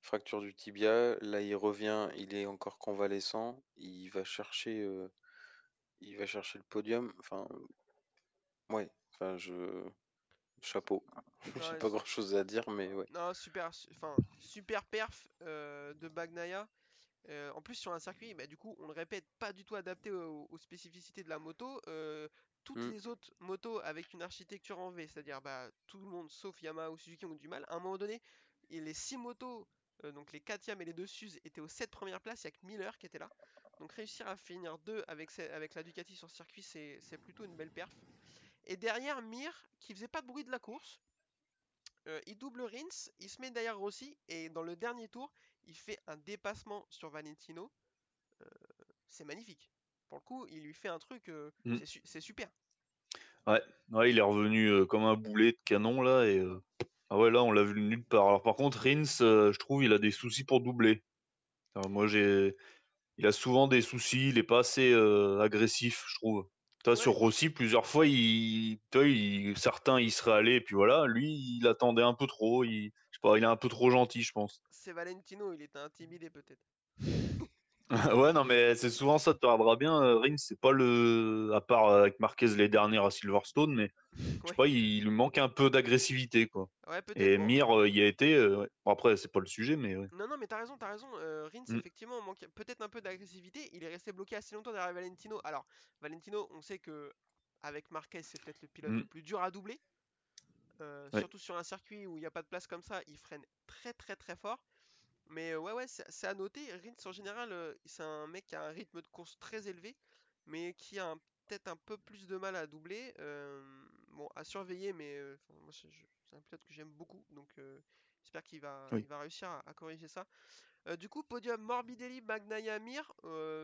fracture du tibia. Là, il revient. Il est encore convalescent. Il va chercher. euh, il va chercher le podium. Enfin, ouais. Enfin, je. Chapeau. J'ai pas grand chose à dire, mais ouais. Non, super, su- enfin, super perf euh, de Bagnaia. Euh, en plus, sur un circuit, bah, du coup, on le répète, pas du tout adapté aux, aux spécificités de la moto. Euh, toutes Mm. les autres motos avec une architecture en V, c'est-à-dire bah, tout le monde sauf Yamaha ou Suzuki ont du mal. À un moment donné, et les 6 motos, euh, donc les 4 et les 2 Suze, étaient aux 7 premières places. Il n'y a que Miller qui était là. Donc réussir à finir 2 avec, la Ducati sur circuit, c'est c'est plutôt une belle perf. Et derrière, Mir, qui faisait pas de bruit de la course, euh, il double Rins, il se met derrière Rossi, et dans le dernier tour, il fait un dépassement sur Valentino. Euh, c'est magnifique. Pour le coup, il lui fait un truc, euh, Mm. c'est su- c'est super. Ouais. ouais, il est revenu euh, comme un boulet de canon là. Et, Ah ouais, là, on l'a vu de nulle part. Alors par contre, Rins, je trouve, il a des soucis pour doubler. Alors, moi, j'ai. Il a souvent des soucis, il est pas assez agressif, je trouve. Sur Ouais. Rossi, plusieurs fois, il- certains, il serait allé, et puis voilà. Lui, il attendait un peu trop. Il... Je sais pas, il est un peu trop gentil, je pense. C'est Valentino, il était intimidé peut-être. ouais, non, mais c'est souvent ça, tu regarderas bien. euh, Rins, c'est pas le. À part euh, avec Marquez les dernières à Silverstone, mais je sais pas, il lui manque un peu d'agressivité, quoi. Ouais, peut-être. Et. Mir, euh, y a été. euh, ouais. Bon, après, c'est pas le sujet, mais. Non, non, mais t'as raison, t'as raison. Euh, Rins, Mm. effectivement, manquait peut-être un peu d'agressivité. Il est resté bloqué assez longtemps derrière Valentino. Alors, Valentino, on sait que avec Marquez, c'est peut-être le pilote Mm. le plus dur à doubler. Surtout sur un circuit où il n'y a pas de place comme ça, il freine très très très fort. Mais ouais, ouais, c'est à noter. Rins, en général, euh, c'est un mec qui a un rythme de course très élevé, mais qui a peut-être un peu plus de mal à doubler. Euh, bon, à surveiller, mais euh, c'est un pilote que j'aime beaucoup, donc euh, j'espère qu'il va, Oui. il va réussir à, à corriger ça. Euh, du coup, podium Morbidelli, Bagnaia, Mir,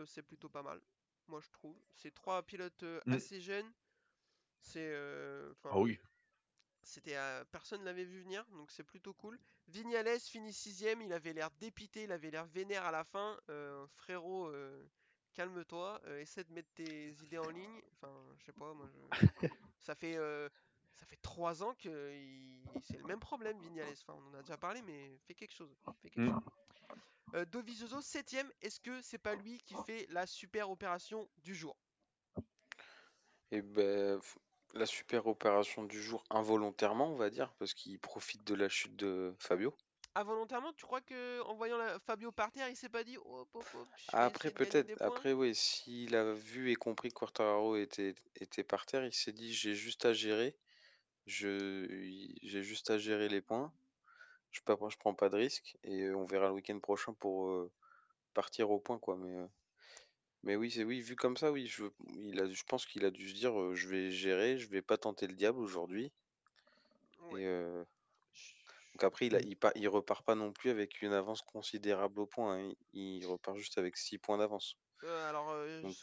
c'est plutôt pas mal, moi je trouve. C'est trois pilotes assez jeunes. C'est, Ah oui. C'était euh, personne l'avait vu venir, donc c'est plutôt cool. Vignales finit sixième, il avait l'air dépité, il avait l'air vénère à la fin. Euh, frérot, euh, calme-toi, essaie de mettre tes idées en ligne. Enfin, je sais pas, moi, je- ça fait ça fait trois ans que il- c'est le même problème, Vignales. Enfin, on en a déjà parlé, mais fais quelque chose. Fais quelque Mm. chose. Dovizioso, septième. Est-ce que c'est pas lui qui fait la super opération du jour? Et ben, f- la super opération du jour, involontairement, on va dire, parce qu'il profite de la chute de Fabio. Involontairement, tu crois que en voyant la- Fabio par terre, il s'est pas dit oh, Après, peut-être, après, oui, s'il a vu et compris que Quartararo était, était par terre, il s'est dit, j'ai juste à gérer, je, j'ai juste à gérer les points, je, je prends pas de risque, et on verra le week-end prochain pour euh, partir au point, quoi. Mais, euh, mais oui, c'est oui, vu comme ça, oui, je, il a, je pense qu'il a dû se dire, je vais gérer, je vais pas tenter le diable aujourd'hui. Et donc après, il, a, il, il repart pas non plus avec une avance considérable au point, hein, Il, il repart juste avec 6 points d'avance. Alors, Donc,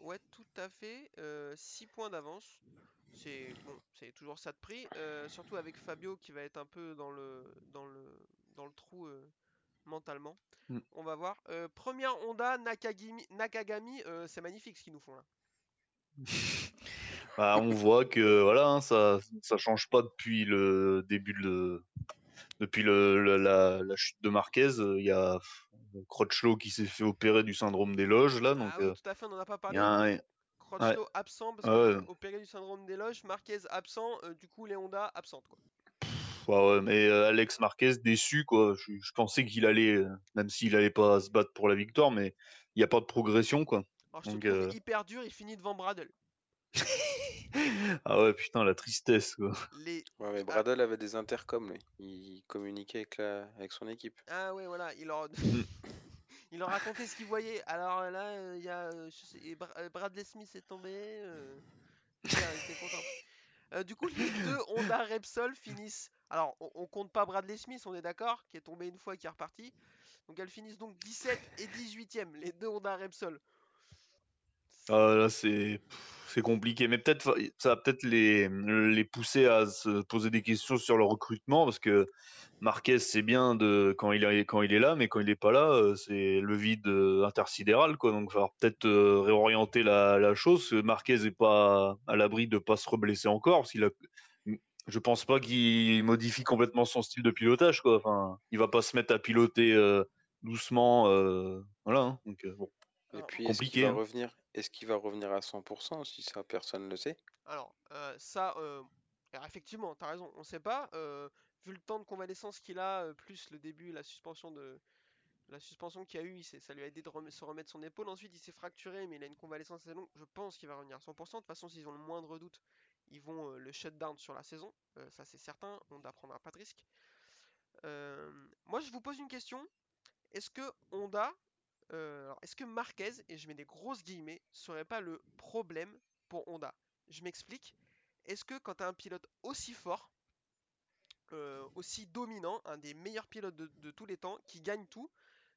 ouais, tout à fait. 6 points d'avance. C'est bon, c'est toujours ça de prix. euh, surtout avec Fabio qui va être un peu dans le dans le dans le trou mentalement. Mm. On va voir. Euh, première Honda Nakagami, Nakagami euh, c'est magnifique ce qu'ils nous font là. Bah, on voit que voilà, hein, ça ça change pas depuis le début de depuis le, le- la, la chute de Marquez. Il y a Crutchlow qui s'est fait opérer du syndrome des loges là, donc ah oui, euh, tout à fait, on en a pas parlé. a absent parce que ouais. opéré du syndrome des loges, Marquez absent, du coup les Honda absentes quoi. Ouais, ouais, mais euh, Alex Marquez déçu quoi. Je, je pensais qu'il allait, euh, même s'il allait pas se battre pour la victoire, mais il n'y a pas de progression quoi. Alors je Donc, euh, hyper dur, il finit devant Bradle. ah ouais putain la tristesse quoi. Les Ouais, mais Ah. Bradle avait des intercoms, lui. Il communiquait avec, la... avec son équipe. Ah ouais, voilà, il leur, Mm. il leur racontait ce qu'il voyait. Alors euh, là, euh, il y a euh, sais- Bra- euh, Bradley Smith est tombé. euh, il était content. Euh, du coup, les deux Honda Repsol finissent. Alors, on, on compte pas Bradley Smith, on est d'accord, qui est tombé une fois et qui est reparti. Donc, elles finissent donc 17 et 18ème, les deux Honda Repsol. Ah, là, c'est compliqué, mais peut-être ça va peut-être les, les pousser à se poser des questions sur le recrutement parce que Marquez c'est bien de quand il est quand il est là, mais quand il est pas là, euh, c'est le vide euh, intersidéral quoi. Donc, il va peut-être euh, réorienter la, la chose. Marquez est pas à l'abri de pas se reblesser encore qu'il a je pense pas qu'il modifie complètement son style de pilotage quoi. Enfin, il va pas se mettre à piloter euh, doucement, euh, voilà. hein. Donc, euh, bon. Et puis, est-ce qu'il compliqué, va hein. revenir, est-ce qu'il va revenir à 100% aussi Ça, personne ne le sait? Alors, euh, ça, euh, alors, effectivement, t'as raison, on sait pas. euh, vu le temps de convalescence qu'il a, plus le début, la suspension de la suspension qu'il a eu, ça lui a aidé de rem- se remettre son épaule. Ensuite, il s'est fracturé, mais il a une convalescence assez longue. Je pense qu'il va revenir à 100%. De toute façon, s'ils ont le moindre doute, ils vont euh, le shutdown sur la saison. Euh, ça, c'est certain. On n'apprendra pas de risque. Euh, moi, je vous pose une question. Est-ce que Honda, est-ce que Marquez, et je mets des grosses guillemets, serait pas le problème pour Honda? Je m'explique. Est-ce que quand tu as un pilote aussi fort, aussi dominant, un des meilleurs pilotes de, de tous les temps, qui gagne tout,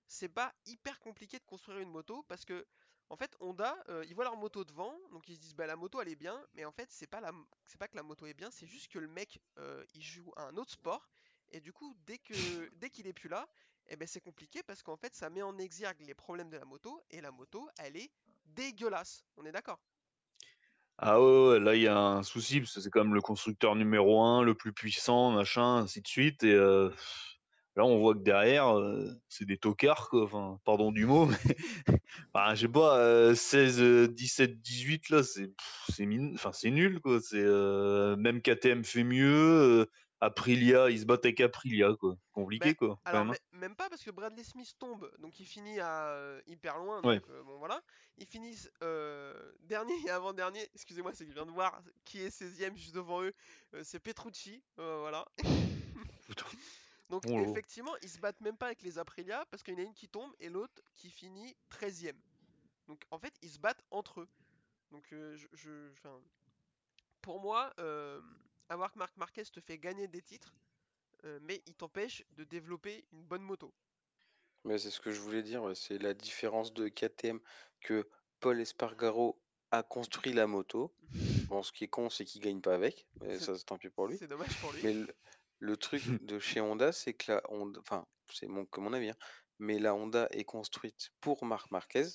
c'est pas hyper compliqué de construire une moto? Parce que en fait Honda euh, ils voient leur moto devant donc ils se disent bah la moto elle est bien mais en fait c'est pas la c'est pas que la moto est bien c'est juste que le mec euh, il joue à un autre sport et du coup dès que dès qu'il est plus là et ben c'est compliqué parce qu'en fait ça met en exergue les problèmes de la moto et la moto elle est dégueulasse on est d'accord? Ah ouais, ouais, là il y a un souci parce que c'est quand même le constructeur numéro un, le plus puissant, machin, ainsi de suite. Et euh, là on voit que derrière euh, c'est des tocards, quoi. Enfin, pardon du mot, mais enfin, je sais pas, euh, 16, euh, 17, 18 là, c'est c'est min- enfin c'est nul quoi. C'est euh, même KTM fait mieux. euh, Aprilia, ils se battent avec Aprilia quoi. Compliqué Ben, quoi. Alors, même, hein. mê- même pas parce que Bradley Smith tombe, donc il finit à hyper loin. Ouais. Donc, euh, bon, voilà. Ils finissent dernier et avant-dernier. Excusez-moi, c'est que je viens de voir qui est 16ème juste devant eux. C'est Petrucci. voilà. Putain. Donc, Oh effectivement, ils se battent même pas avec les Aprilia parce qu'il y en a une qui tombe et l'autre qui finit 13ème. Donc, en fait, ils se battent entre eux. Donc, euh, je, je- enfin, pour moi, euh, avoir que Marc Marquez te fait gagner des titres, euh, mais il t'empêche de développer une bonne moto. Mais c'est ce que je voulais dire, c'est la différence de KTM que Paul Espargaro a construit la moto. Bon, ce qui est con, c'est qu'il gagne pas avec, mais ça, c'est tant pis pour lui. C'est dommage pour lui. Mais le, le truc de chez Honda, c'est que la Honda, enfin, c'est mon, que mon avis, hein, mais la Honda est construite pour Marc Marquez.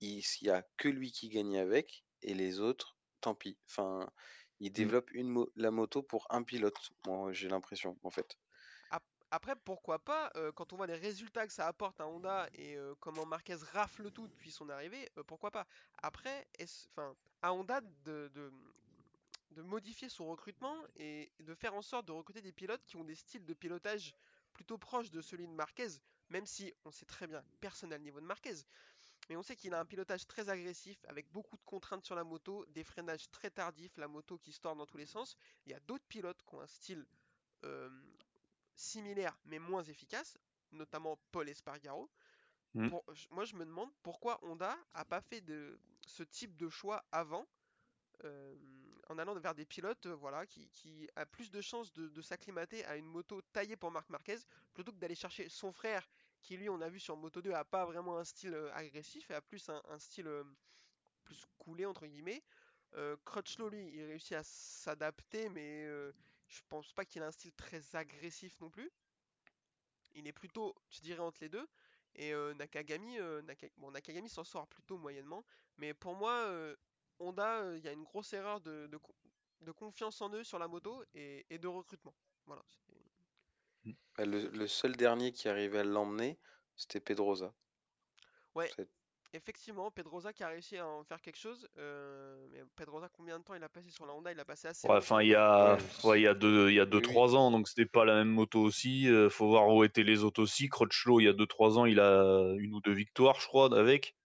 Il n'y a que lui qui gagne avec, et les autres, tant pis. Enfin, il développe une mo- la moto pour un pilote. Moi, j'ai l'impression, en fait. Ap- Après, pourquoi pas, euh, quand on voit les résultats que ça apporte à Honda et euh, comment Marquez rafle tout depuis son arrivée, euh, pourquoi pas. Après, enfin, à Honda de, de, de modifier son recrutement et de faire en sorte de recruter des pilotes qui ont des styles de pilotage plutôt proches de celui de Marquez, même si on sait très bien, personne n'a le niveau de Marquez. Mais on sait qu'il a un pilotage très agressif, avec beaucoup de contraintes sur la moto, des freinages très tardifs, la moto qui se tord dans tous les sens. Il y a d'autres pilotes qui ont un style euh, similaire mais moins efficace, notamment Paul Espargaro. Mm. Pour- moi, je me demande pourquoi Honda a pas fait de ce type de choix avant, euh, en allant vers des pilotes, euh, voilà, qui, a plus de chances de, s'acclimater à une moto taillée pour Marc Marquez, plutôt que d'aller chercher son frère, qui lui, on a vu sur Moto 2, a pas vraiment un style euh, agressif et a plus un, style euh, plus coulé entre guillemets. Crutchlow, lui, il réussit à s'adapter, mais euh, je pense pas qu'il a un style très agressif non plus. Il est plutôt, je dirais, entre les deux. Et Nakagami, Naka- bon, Nakagami s'en sort plutôt moyennement. Mais pour moi, Honda, euh, il y a une grosse erreur de, de con- de confiance en eux sur la moto et, et de recrutement. Voilà. Bah, Le, le seul dernier qui arrivait à l'emmener, c'était Pedrosa. Ouais, effectivement, Pedrosa qui a réussi à en faire quelque chose. euh, mais Pedrosa, combien de temps il a passé sur la Honda? Il a passé assez Ouais, enfin, il y a, Ouais, ouais, il y a deux, il y a deux, oui. trois ans, donc c'était pas la même moto aussi. euh, faut voir où étaient les autres aussi. Crutchlow, il y a deux, trois ans, il a une ou deux victoires, je crois, avec.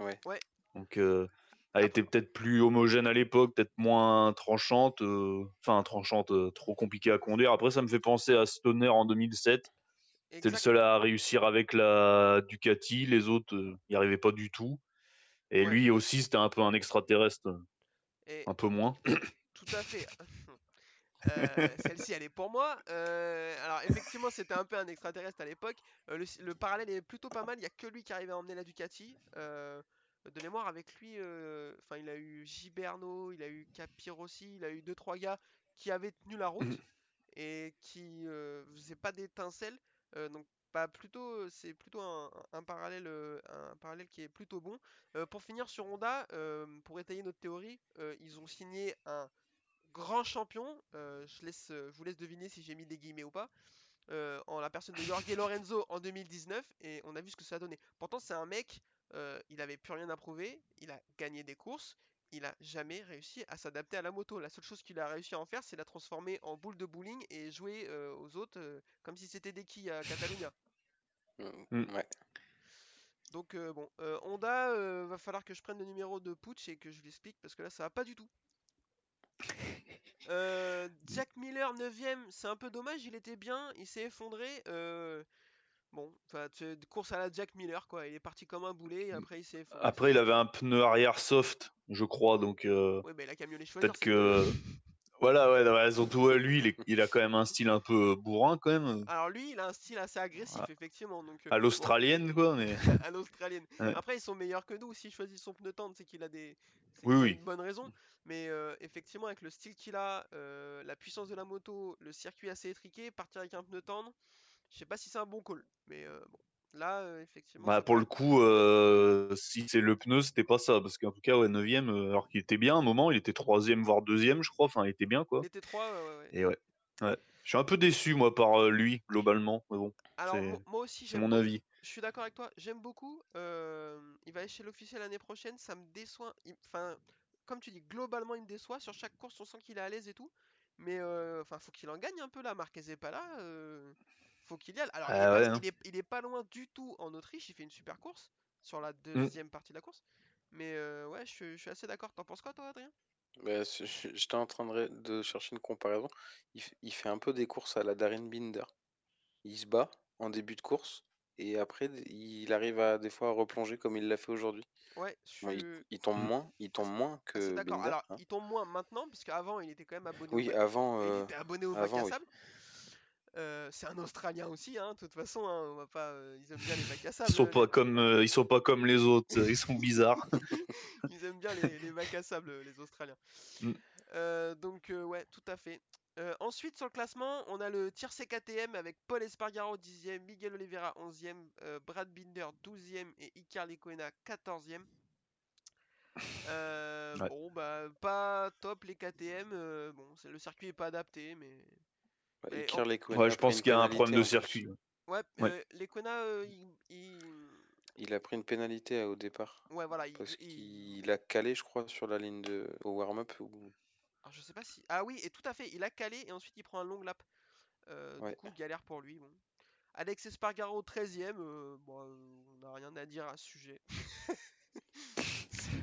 Ouais. Ouais. Donc, euh, elle était peut-être plus homogène à l'époque, peut-être moins tranchante. euh, Enfin, tranchante, euh, trop compliquée à conduire. Après, ça me fait penser à Stoner en 2007. C'était le seul à réussir avec la Ducati. Les autres euh, n'y arrivaient pas du tout. Et Ouais. lui aussi, c'était un peu un extraterrestre, euh, et un peu moins. Tout à fait. Euh, Celle-ci, elle est pour moi. Euh, alors, effectivement, c'était un peu un extraterrestre à l'époque. Euh, le, le parallèle est plutôt pas mal. Il n'y a que lui qui arrivait à emmener la Ducati. De mémoire, avec lui, euh, enfin, il a eu Giberno, il a eu Capirossi, il a eu 2-3 gars qui avaient tenu la route et qui euh, faisaient pas d'étincelles. Euh, donc, bah, plutôt, c'est plutôt un, un parallèle, un parallèle qui est plutôt bon. Euh, pour finir sur Honda, euh, pour étayer notre théorie, euh, ils ont signé un grand champion. je, laisse, je vous laisse deviner si j'ai mis des guillemets ou pas. en la personne de Jorge Lorenzo en 2019 et on a vu ce que ça a donné. Pourtant, c'est un mec, euh, il avait plus rien à prouver, il a gagné des courses, il a jamais réussi à s'adapter à la moto. La seule chose qu'il a réussi à en faire, c'est la transformer en boule de bowling et jouer euh, aux autres euh, comme si c'était des quilles à Catalunya. Mm, Mm. Ouais. Donc euh, bon, euh, Honda, euh, va falloir que je prenne le numéro de Putsch et que je l'explique parce que là ça va pas du tout. Euh, Jack Miller 9ème, c'est un peu dommage, il était bien, il s'est effondré. Bon, course à la Jack Miller quoi, il est parti comme un boulet et après il s'est. Après, il avait un pneu arrière soft, je crois, donc euh, Ouais, il a qu'à mieux les choisir. peut-être que. Voilà, ouais, ouais, surtout lui, il, est- il a quand même un style un peu bourrin, quand même. Alors lui, il a un style assez agressif Ah. effectivement. Donc, euh, À bon, l'australienne, quoi, mais. à l'australienne. Ouais. Après, ils sont meilleurs que nous. S'il choisit son pneu tendre, c'est qu'il a des, Oui, oui. une bonne raison. Mais euh, effectivement, avec le style qu'il a, euh, la puissance de la moto, le circuit assez étriqué, partir avec un pneu tendre, je sais pas si c'est un bon call. Mais euh, bon, là, euh, effectivement. Bah, pour le coup, euh, si c'est le pneu, c'était pas ça. Parce qu'en tout cas, ouais, 9ème, euh, alors qu'il était bien à un moment, il était troisième, voire deuxième, je crois. Enfin, il était bien, quoi. Les T3, ouais, ouais, ouais. Et ouais. ouais. Je suis un peu déçu, moi, par lui, globalement. Mais bon, Alors, moi aussi, c'est j'aime mon avis. Je suis d'accord avec toi, j'aime beaucoup. euh, il va aller chez l'officiel l'année prochaine, ça me déçoit. il- Enfin, comme tu dis, globalement, il me déçoit. Sur chaque course, on sent qu'il est à l'aise et tout. Mais euh, enfin, faut qu'il en gagne un peu là. Marquez est pas là. Faut qu'il y aille. Alors, il, est Ah pas, hein. il, est, il est pas loin du tout en Autriche. Il fait une super course sur la Mm. deuxième partie de la course. Mais euh, ouais, je, suis- je suis assez d'accord. T'en penses quoi, toi, Adrien? Bah, J'étais en train de, chercher une comparaison. Il, fait un peu des courses à la Darren Binder. Il se bat en début de course et après il arrive à des fois à replonger comme il l'a fait aujourd'hui. Ouais, je suis Bon, il, il tombe Mm. moins, il tombe moins que d'accord. Alors, hein. il tombe moins maintenant, parce qu'avant, il était quand même abonné Oui, au avant, il euh, était abonné au avant, oui. Euh, c'est un Australien aussi, hein, de toute façon, hein, on va pas, euh, ils aiment bien les bacs à sable. Ils sont pas comme, euh, ils sont pas comme les autres. Ils sont bizarres. ils aiment bien les, les bacs à sable, les Australiens. Mm. Donc ouais, tout à fait. Ensuite sur le classement, on a le tir CKTM avec Paul Espargaro 10e, Miguel Oliveira 11e, euh, Brad Binder 12e et Icar Lecuona 14e. Euh, Ouais. Bon, bah, pas top les KTM. bon, le circuit est pas adapté, mais. Et en- Ouais, a je pense qu'il y a un problème de circuit. Ouais, Ouais. euh, les Kona, euh, il, il- Il a pris une pénalité euh, au départ. Ouais, voilà. Il, Parce il- qu'il a calé, je crois, sur la ligne de au warm-up. Ou... Alors, je sais pas si. Ah oui, et tout à fait, il a calé et ensuite il prend un long lap. Euh, Ouais. Du coup, galère pour lui. Bon. Alex Espargaro 13ème, euh, bon, on n'a rien à dire à ce sujet.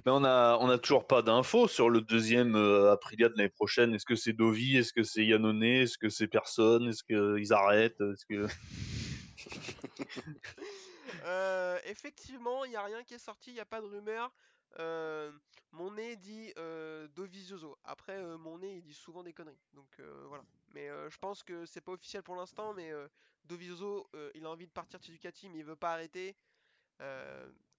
Mais on a, on a toujours pas d'infos sur le deuxième euh, de l'année prochaine. Est-ce que c'est Dovi? Est-ce que c'est Yannone? Est-ce que c'est personne Est-ce qu'ils arrêtent? Est-ce que... Euh, effectivement, il n'y a rien qui est sorti, il n'y a pas de rumeur. Euh, mon nez dit euh. Après, euh, mon nez il dit souvent des conneries. Donc voilà. Mais je pense que c'est pas officiel pour l'instant. Mais Dovizioso, il a envie de partir de Ducati, mais il veut pas arrêter.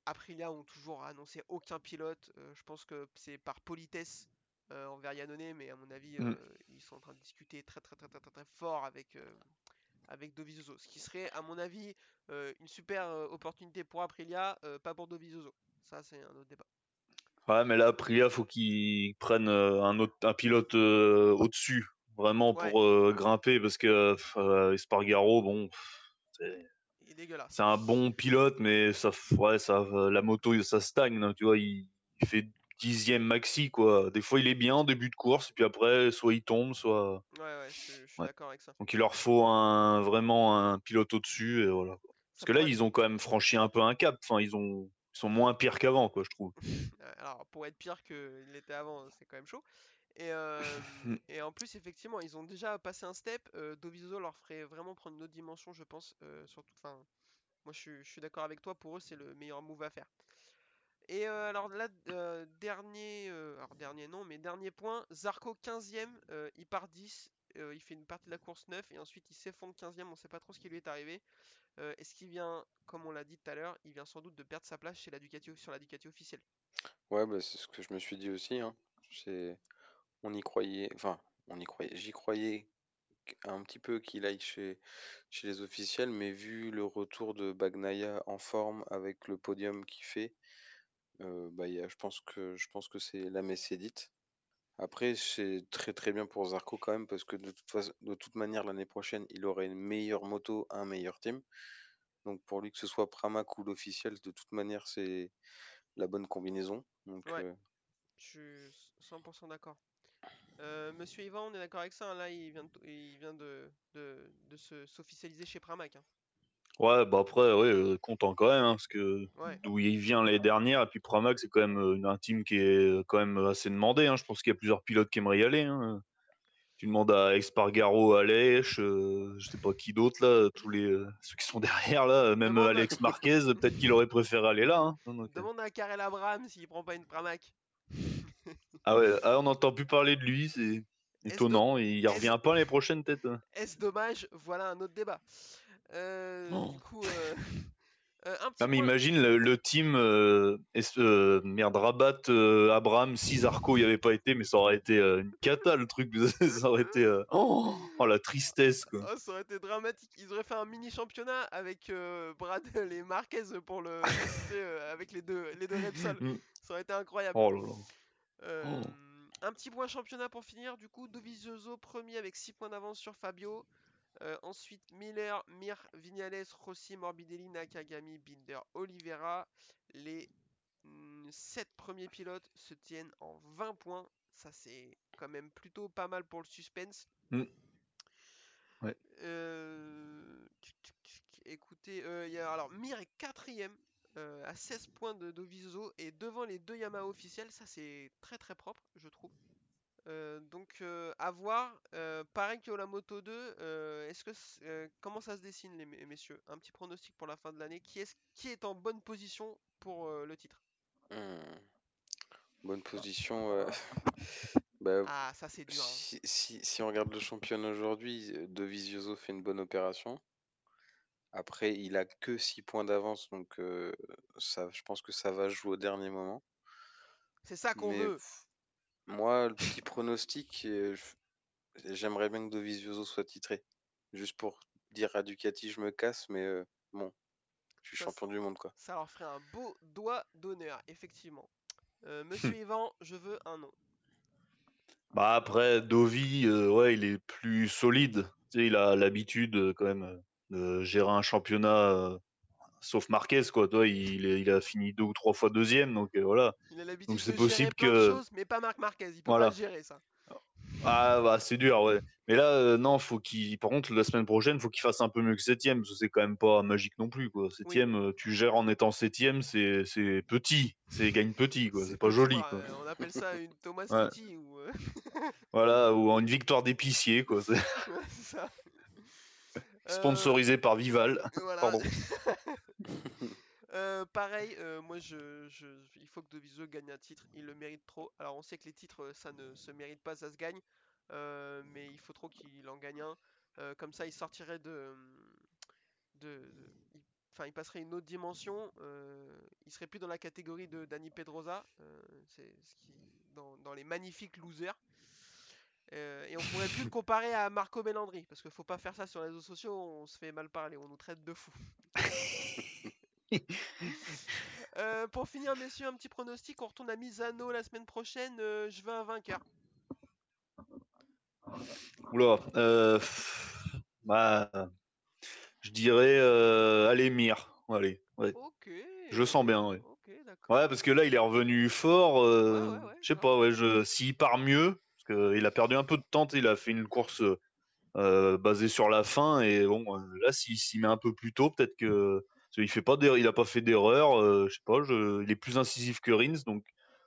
Aprilia ont toujours annoncé aucun pilote. Euh, je pense que c'est par politesse euh, envers Yannone, mais à mon avis, Mm. euh, ils sont en train de discuter très très très très très, très fort avec, euh, avec Dovizioso. Ce qui serait, à mon avis, une super opportunité pour Aprilia, pas pour Dovizioso. Ça, c'est un autre débat. Ouais, mais là, Aprilia, faut qu'ils prennent un, autre, un pilote au-dessus, vraiment Ouais. pour grimper, parce que Espargaro, bon, c'est Il est dégueulasse. c'est un bon pilote, mais ça, ouais, ça, la moto, ça stagne, hein, tu vois, il, il fait dixième maxi, quoi. Des fois, il est bien en début de course, et puis après, soit il tombe, soit... Ouais, ouais, je, je suis Ouais. d'accord avec ça. Donc il leur faut un, vraiment un pilote au-dessus, et voilà. Parce Ça que là, ils ont quand même franchi un peu un cap, enfin, ils, ont, ils sont moins pires qu'avant, quoi, je trouve. Alors, pour être pire qu'il l'était avant, c'est quand même chaud. Et, euh, et en plus, effectivement, ils ont déjà passé un step. Euh, Dovizioso leur ferait vraiment prendre une autre dimension, je pense. euh, surtout, enfin, moi, je, suis- d'accord avec toi. Pour eux, c'est le meilleur move à faire. Et euh, alors là, dernier, alors dernier non, mais dernier point, Zarco 15ème, euh, il part 10, euh, il fait une partie de la course 9 et ensuite il s'effondre 15ème, on sait pas trop ce qui lui est arrivé. Est-ce qu'il vient, comme on l'a dit tout à l'heure, il vient sans doute de perdre sa place chez la Ducati, sur la Ducati officielle? Ouais, bah, c'est ce que je me suis dit aussi. Hein. C'est... On y croyait, enfin, on y croyait, j'y croyais un petit peu qu'il aille chez, chez les officiels, mais vu le retour de Bagnaia en forme avec le podium qu'il fait, euh, bah, il y a- je pense que, je pense que c'est la messe est dite. Après, c'est très très bien pour Zarco quand même, parce que de toute façon, de toute manière, l'année prochaine, il aurait une meilleure moto, un meilleur team. Donc pour lui, que ce soit Pramac ou l'officiel, de toute manière, c'est la bonne combinaison. Donc, Ouais. euh, Je suis 100% d'accord. Euh, Monsieur Yvan, on est d'accord avec ça, hein, là il vient de, il vient de, de, de se s'officialiser chez Pramac. hein. Ouais, bah après, ouais, euh, content quand même, hein, parce que Ouais. d'où il vient l'année dernière, et puis Pramac, c'est quand même euh, un team qui est quand même assez demandé. hein. Je pense qu'il y a plusieurs pilotes qui aimeraient y aller. hein. Tu demandes à Espargaro, Aleix, euh, je sais pas qui d'autre là, tous les euh, ceux qui sont derrière là, même Demande à- Alex Marquez, peut-être qu'il aurait préféré aller là. Donc, Demande à Karel Abraham s'il prend pas une Pramac. Ah ouais, ah, on n'entend plus parler de lui, c'est étonnant. Il est-ce- revient pas l'année prochaine peut-être. hein. Est-ce dommage Voilà un autre débat. Euh, Oh. Du coup, euh, euh, un petit Non mais point- imagine le, le team euh, est- merde Rabat Abraham si Zarco y avait pas été mais ça aurait été une cata le truc ça aurait été oh, oh, la tristesse quoi. Oh, ça aurait été dramatique. Ils auraient fait un mini championnat avec Bradel et Marquez pour le avec les deux les deux Repsol. Mm. Ça aurait été incroyable. Oh là là. Euh, Un petit point championnat pour finir. Du coup, Dovizioso premier avec 6 points d'avance sur Fabio. Euh, ensuite, Miller, Mir, Vignales, Rossi, Morbidelli, Nakagami, Binder, Oliveira. Les 7 premiers pilotes se tiennent en 20 points. Ça, c'est quand même plutôt pas mal pour le suspense. Mm. Ouais. Euh. Écoutez, euh, il y a, alors Mir est quatrième euh, à 16 points de Dovizioso et devant les deux Yamaha officiels, ça c'est très très propre, je trouve. Euh, donc euh, à voir. Pareil que la Moto 2, euh, est-ce que comment ça se dessine les me- messieurs? Un petit pronostic pour la fin de l'année. Qui est qui est en bonne position pour le titre? Hmm, bonne position. bah, Ah, ça c'est dur. hein. si, si, si on regarde le championnat aujourd'hui, Dovizioso fait une bonne opération. Après, il a que 6 points d'avance, donc euh, ça, je pense que ça va jouer au dernier moment. C'est ça qu'on Mais veut. moi, le petit pronostic, euh, j'aimerais bien que Dovizioso soit titré. Juste pour dire à Ducati, je me casse, mais euh, bon, je suis Ça, champion du monde, quoi. Ça leur ferait un beau doigt d'honneur, effectivement. Euh, monsieur Yvan, je veux un nom. Bah après, Dovi, euh, ouais, il est plus solide. Tu sais, il a l'habitude quand même euh, gérer un championnat, sauf Marquez, quoi. Toi, il, il a fini deux ou trois fois deuxième, donc euh, voilà. Il a l'habitude Donc de c'est possible de que- choses, mais pas Marc Marquez. Il peut Voilà. pas le gérer, ça. Ah bah c'est dur, ouais. Mais là, euh, non, faut qu'il. Par contre, la semaine prochaine, faut qu'il fasse un peu mieux que septième, parce que c'est quand même pas magique non plus, quoi. Septième, euh, tu gères en étant septième, c'est c'est petit, c'est gagne petit, quoi. C'est pas joli, quoi. On appelle ça une Thomas Ouais. Ou. Voilà, ou une victoire d'épicier, quoi. C'est ouais, c'est ça. Euh, sponsorisé par Vival. voilà. Pardon. Euh, pareil, euh, moi je, je- il faut que Dovizio gagne un titre, il le mérite trop. Alors on sait que les titres euh, ça ne se mérite pas, ça se gagne, euh, mais il faut trop qu'il en gagne un. Euh, comme ça il sortirait de, de, de- il- enfin il passerait une autre dimension. euh, il serait plus dans la catégorie de Dani Pedrosa, euh, c'est ce qui dans, dans les magnifiques losers. Euh, et on pourrait plus le comparer à Marco Bellandri, parce qu'il faut pas faire ça sur les réseaux sociaux, on se fait mal parler, on nous traite de fous. Euh, pour finir, messieurs, un petit pronostic. On retourne à Misano la semaine prochaine. euh, je veux un vainqueur. Oula, bah, je dirais, allez, Mir. Allez, ouais. Je sens bien, ouais. Ouais, parce que là, il est revenu fort. Ouais, je sais pas, ouais, je, s'il part mieux, qu'il a perdu un peu de temps, il a fait une course euh, basée sur la fin, et bon, euh, là, s'il s'y met un peu plus tôt, peut-être que. qu'il fait pas il a pas fait d'erreur, euh, je sais pas, je, il est plus incisif que Rins, donc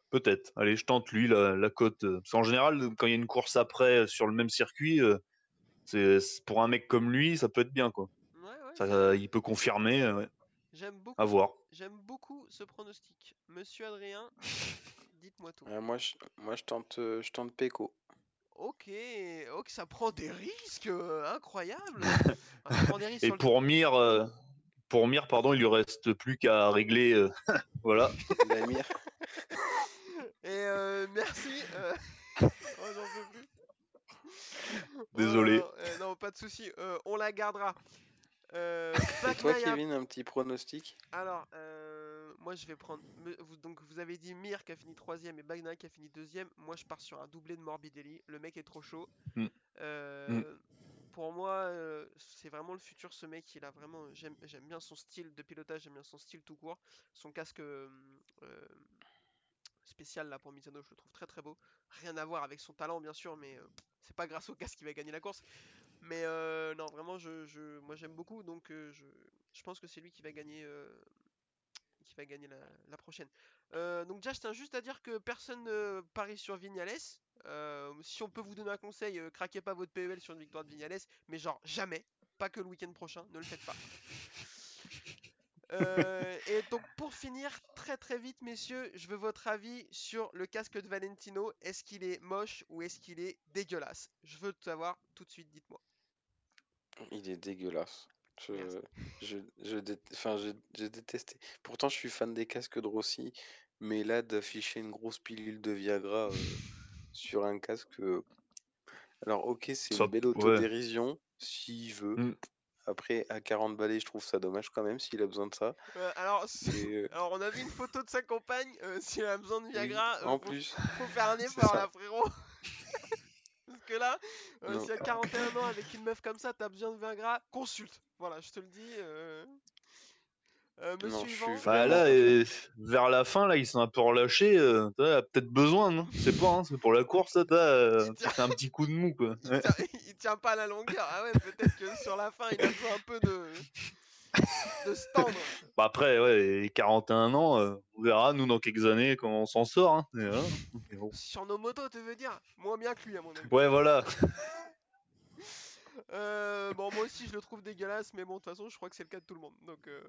peut-être. Allez, je tente lui la, la cote. Parce qu'en général, quand il y a une course après sur le même circuit, c'est pour un mec comme lui, ça peut être bien, quoi. Ouais, ouais, Ça, c'est- il peut confirmer, ouais. J'aime beaucoup. à voir. J'aime beaucoup ce pronostic. Monsieur Adrien, dites-moi tout. Euh, moi, je, moi, je tente, euh, je tente Peko. Ok, ok, ça prend des risques euh, incroyables. Ah, ça prend des risques Et sur le- pour Mir, euh, pour Mir, pardon, il lui reste plus qu'à régler. euh, voilà. La mire. Et euh, merci. euh, oh, j'en peux plus. Désolé. Oh, euh, non, pas de souci. euh, on la gardera. Euh, Et toi, Kevin, un petit pronostic? Alors, euh, moi je vais prendre. donc vous avez dit Mir qui a fini troisième et Bagnaia qui a fini deuxième. Moi je pars sur un doublé de Morbidelli. Le mec est trop chaud. Mm. Euh, Pour moi, euh, c'est vraiment le futur. Ce mec, il a vraiment. J'aime bien son style de pilotage, j'aime bien son style tout court. Son casque spécial là pour Misano, je le trouve très très beau. Rien à voir avec son talent bien sûr, mais euh, c'est pas grâce au casque qu'il va gagner la course. Mais euh, non, vraiment, je, je- moi j'aime beaucoup, donc euh, je, je pense que c'est lui qui va gagner, euh, qui va gagner la, prochaine. Donc déjà, je tiens juste à dire que personne ne parie sur Vignales. Si on peut vous donner un conseil, craquez pas votre PEL sur une victoire de Vignales, mais genre jamais, pas que le week-end prochain, ne le faites pas. Et donc pour finir, très très vite messieurs, je veux votre avis sur le casque de Valentino. Est-ce qu'il est moche ou est-ce qu'il est dégueulasse? Je veux savoir tout de suite, dites-moi. Il est dégueulasse. Je, Merci. je, je, dé- enfin, j'ai j'ai détesté. Pourtant, je suis fan des casques de Rossi, mais là, d'afficher une grosse pilule de Viagra euh, sur un casque. euh, Alors, ok, c'est Ça- une belle ouais. autodérision, s'il veut. Mm. Après, à 40 balais, je trouve ça dommage quand même, s'il a besoin de ça. Euh, alors, si- Et, euh, alors, on a vu une photo de sa compagne. euh, S'il a besoin de oui, Viagra, euh, en faut, plus, faut faire un c'est effort ça. là, frérot. Que là, euh, Non. si à 41 ans avec une meuf comme ça, t'as besoin de Viagra, consulte. Voilà, je te le dis. euh. Euh, Non, monsieur Yvan, suis Bah là, euh, vers la fin, là, ils sont un peu relâchés. Euh, t'as peut-être besoin, non? Sais pas, hein, c'est pour la course, t'as euh, Il tient- t'as un petit coup de mou, quoi. il, tient, il tient pas à la longueur. Ah ouais, peut-être que sur la fin, il a besoin un peu de, de se tendre. Bah après, ouais, et 41 ans, euh, on verra, nous, dans quelques années, comment on s'en sort. Hein. Bon. Sur nos motos, tu veux dire? Moins bien que lui, à mon avis. Ouais, voilà. Euh, bon, moi aussi, je le trouve dégueulasse, mais bon, de toute façon, je crois que c'est le cas de tout le monde. Donc, euh,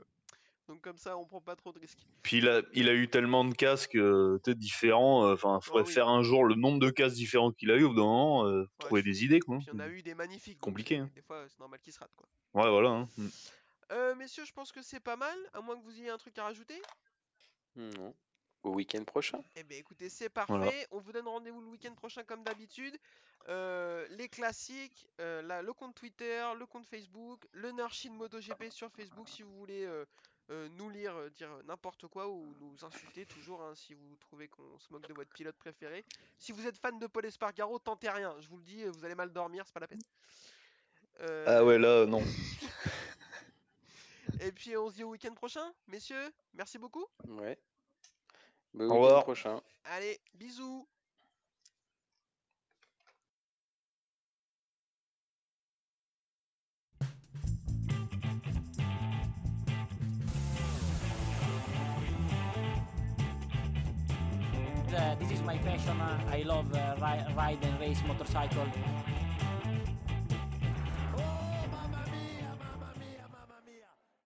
donc comme ça, on prend pas trop de risques. Puis il a, il a eu tellement de casques euh, différents. euh, Enfin, faudrait Ah oui. faire un jour le nombre de casques différents qu'il a eu au bout d'un moment. euh, trouver des idées, quoi. Puis on a eu des magnifiques. Compliqué, euh, hein. Des fois, c'est normal qu'ils se ratent, quoi. Ouais, voilà. hein. Euh, messieurs, je pense que c'est pas mal, à moins que vous ayez un truc à rajouter. Non. Au week-end prochain. Eh bien, écoutez, c'est parfait. Voilà. On vous donne rendez-vous le week-end prochain, comme d'habitude. Euh, les classiques, euh, là, le compte Twitter, le compte Facebook, le Nurshin MotoGP sur Facebook si vous voulez euh, euh, nous lire, euh, dire n'importe quoi ou nous insulter toujours hein, si vous trouvez qu'on se moque de votre pilote préféré. Si vous êtes fan de Paul Espargaro, tentez rien. Je vous le dis, vous allez mal dormir, c'est pas la peine. Euh, Ah ouais, là, non. Et puis on se dit au week-end prochain, messieurs. Merci beaucoup. Ouais. Bah, Au week-end revoir. prochain. Allez, bisous. Uh, this is my passion. Uh, I love uh, ri- ride and race motorcycle.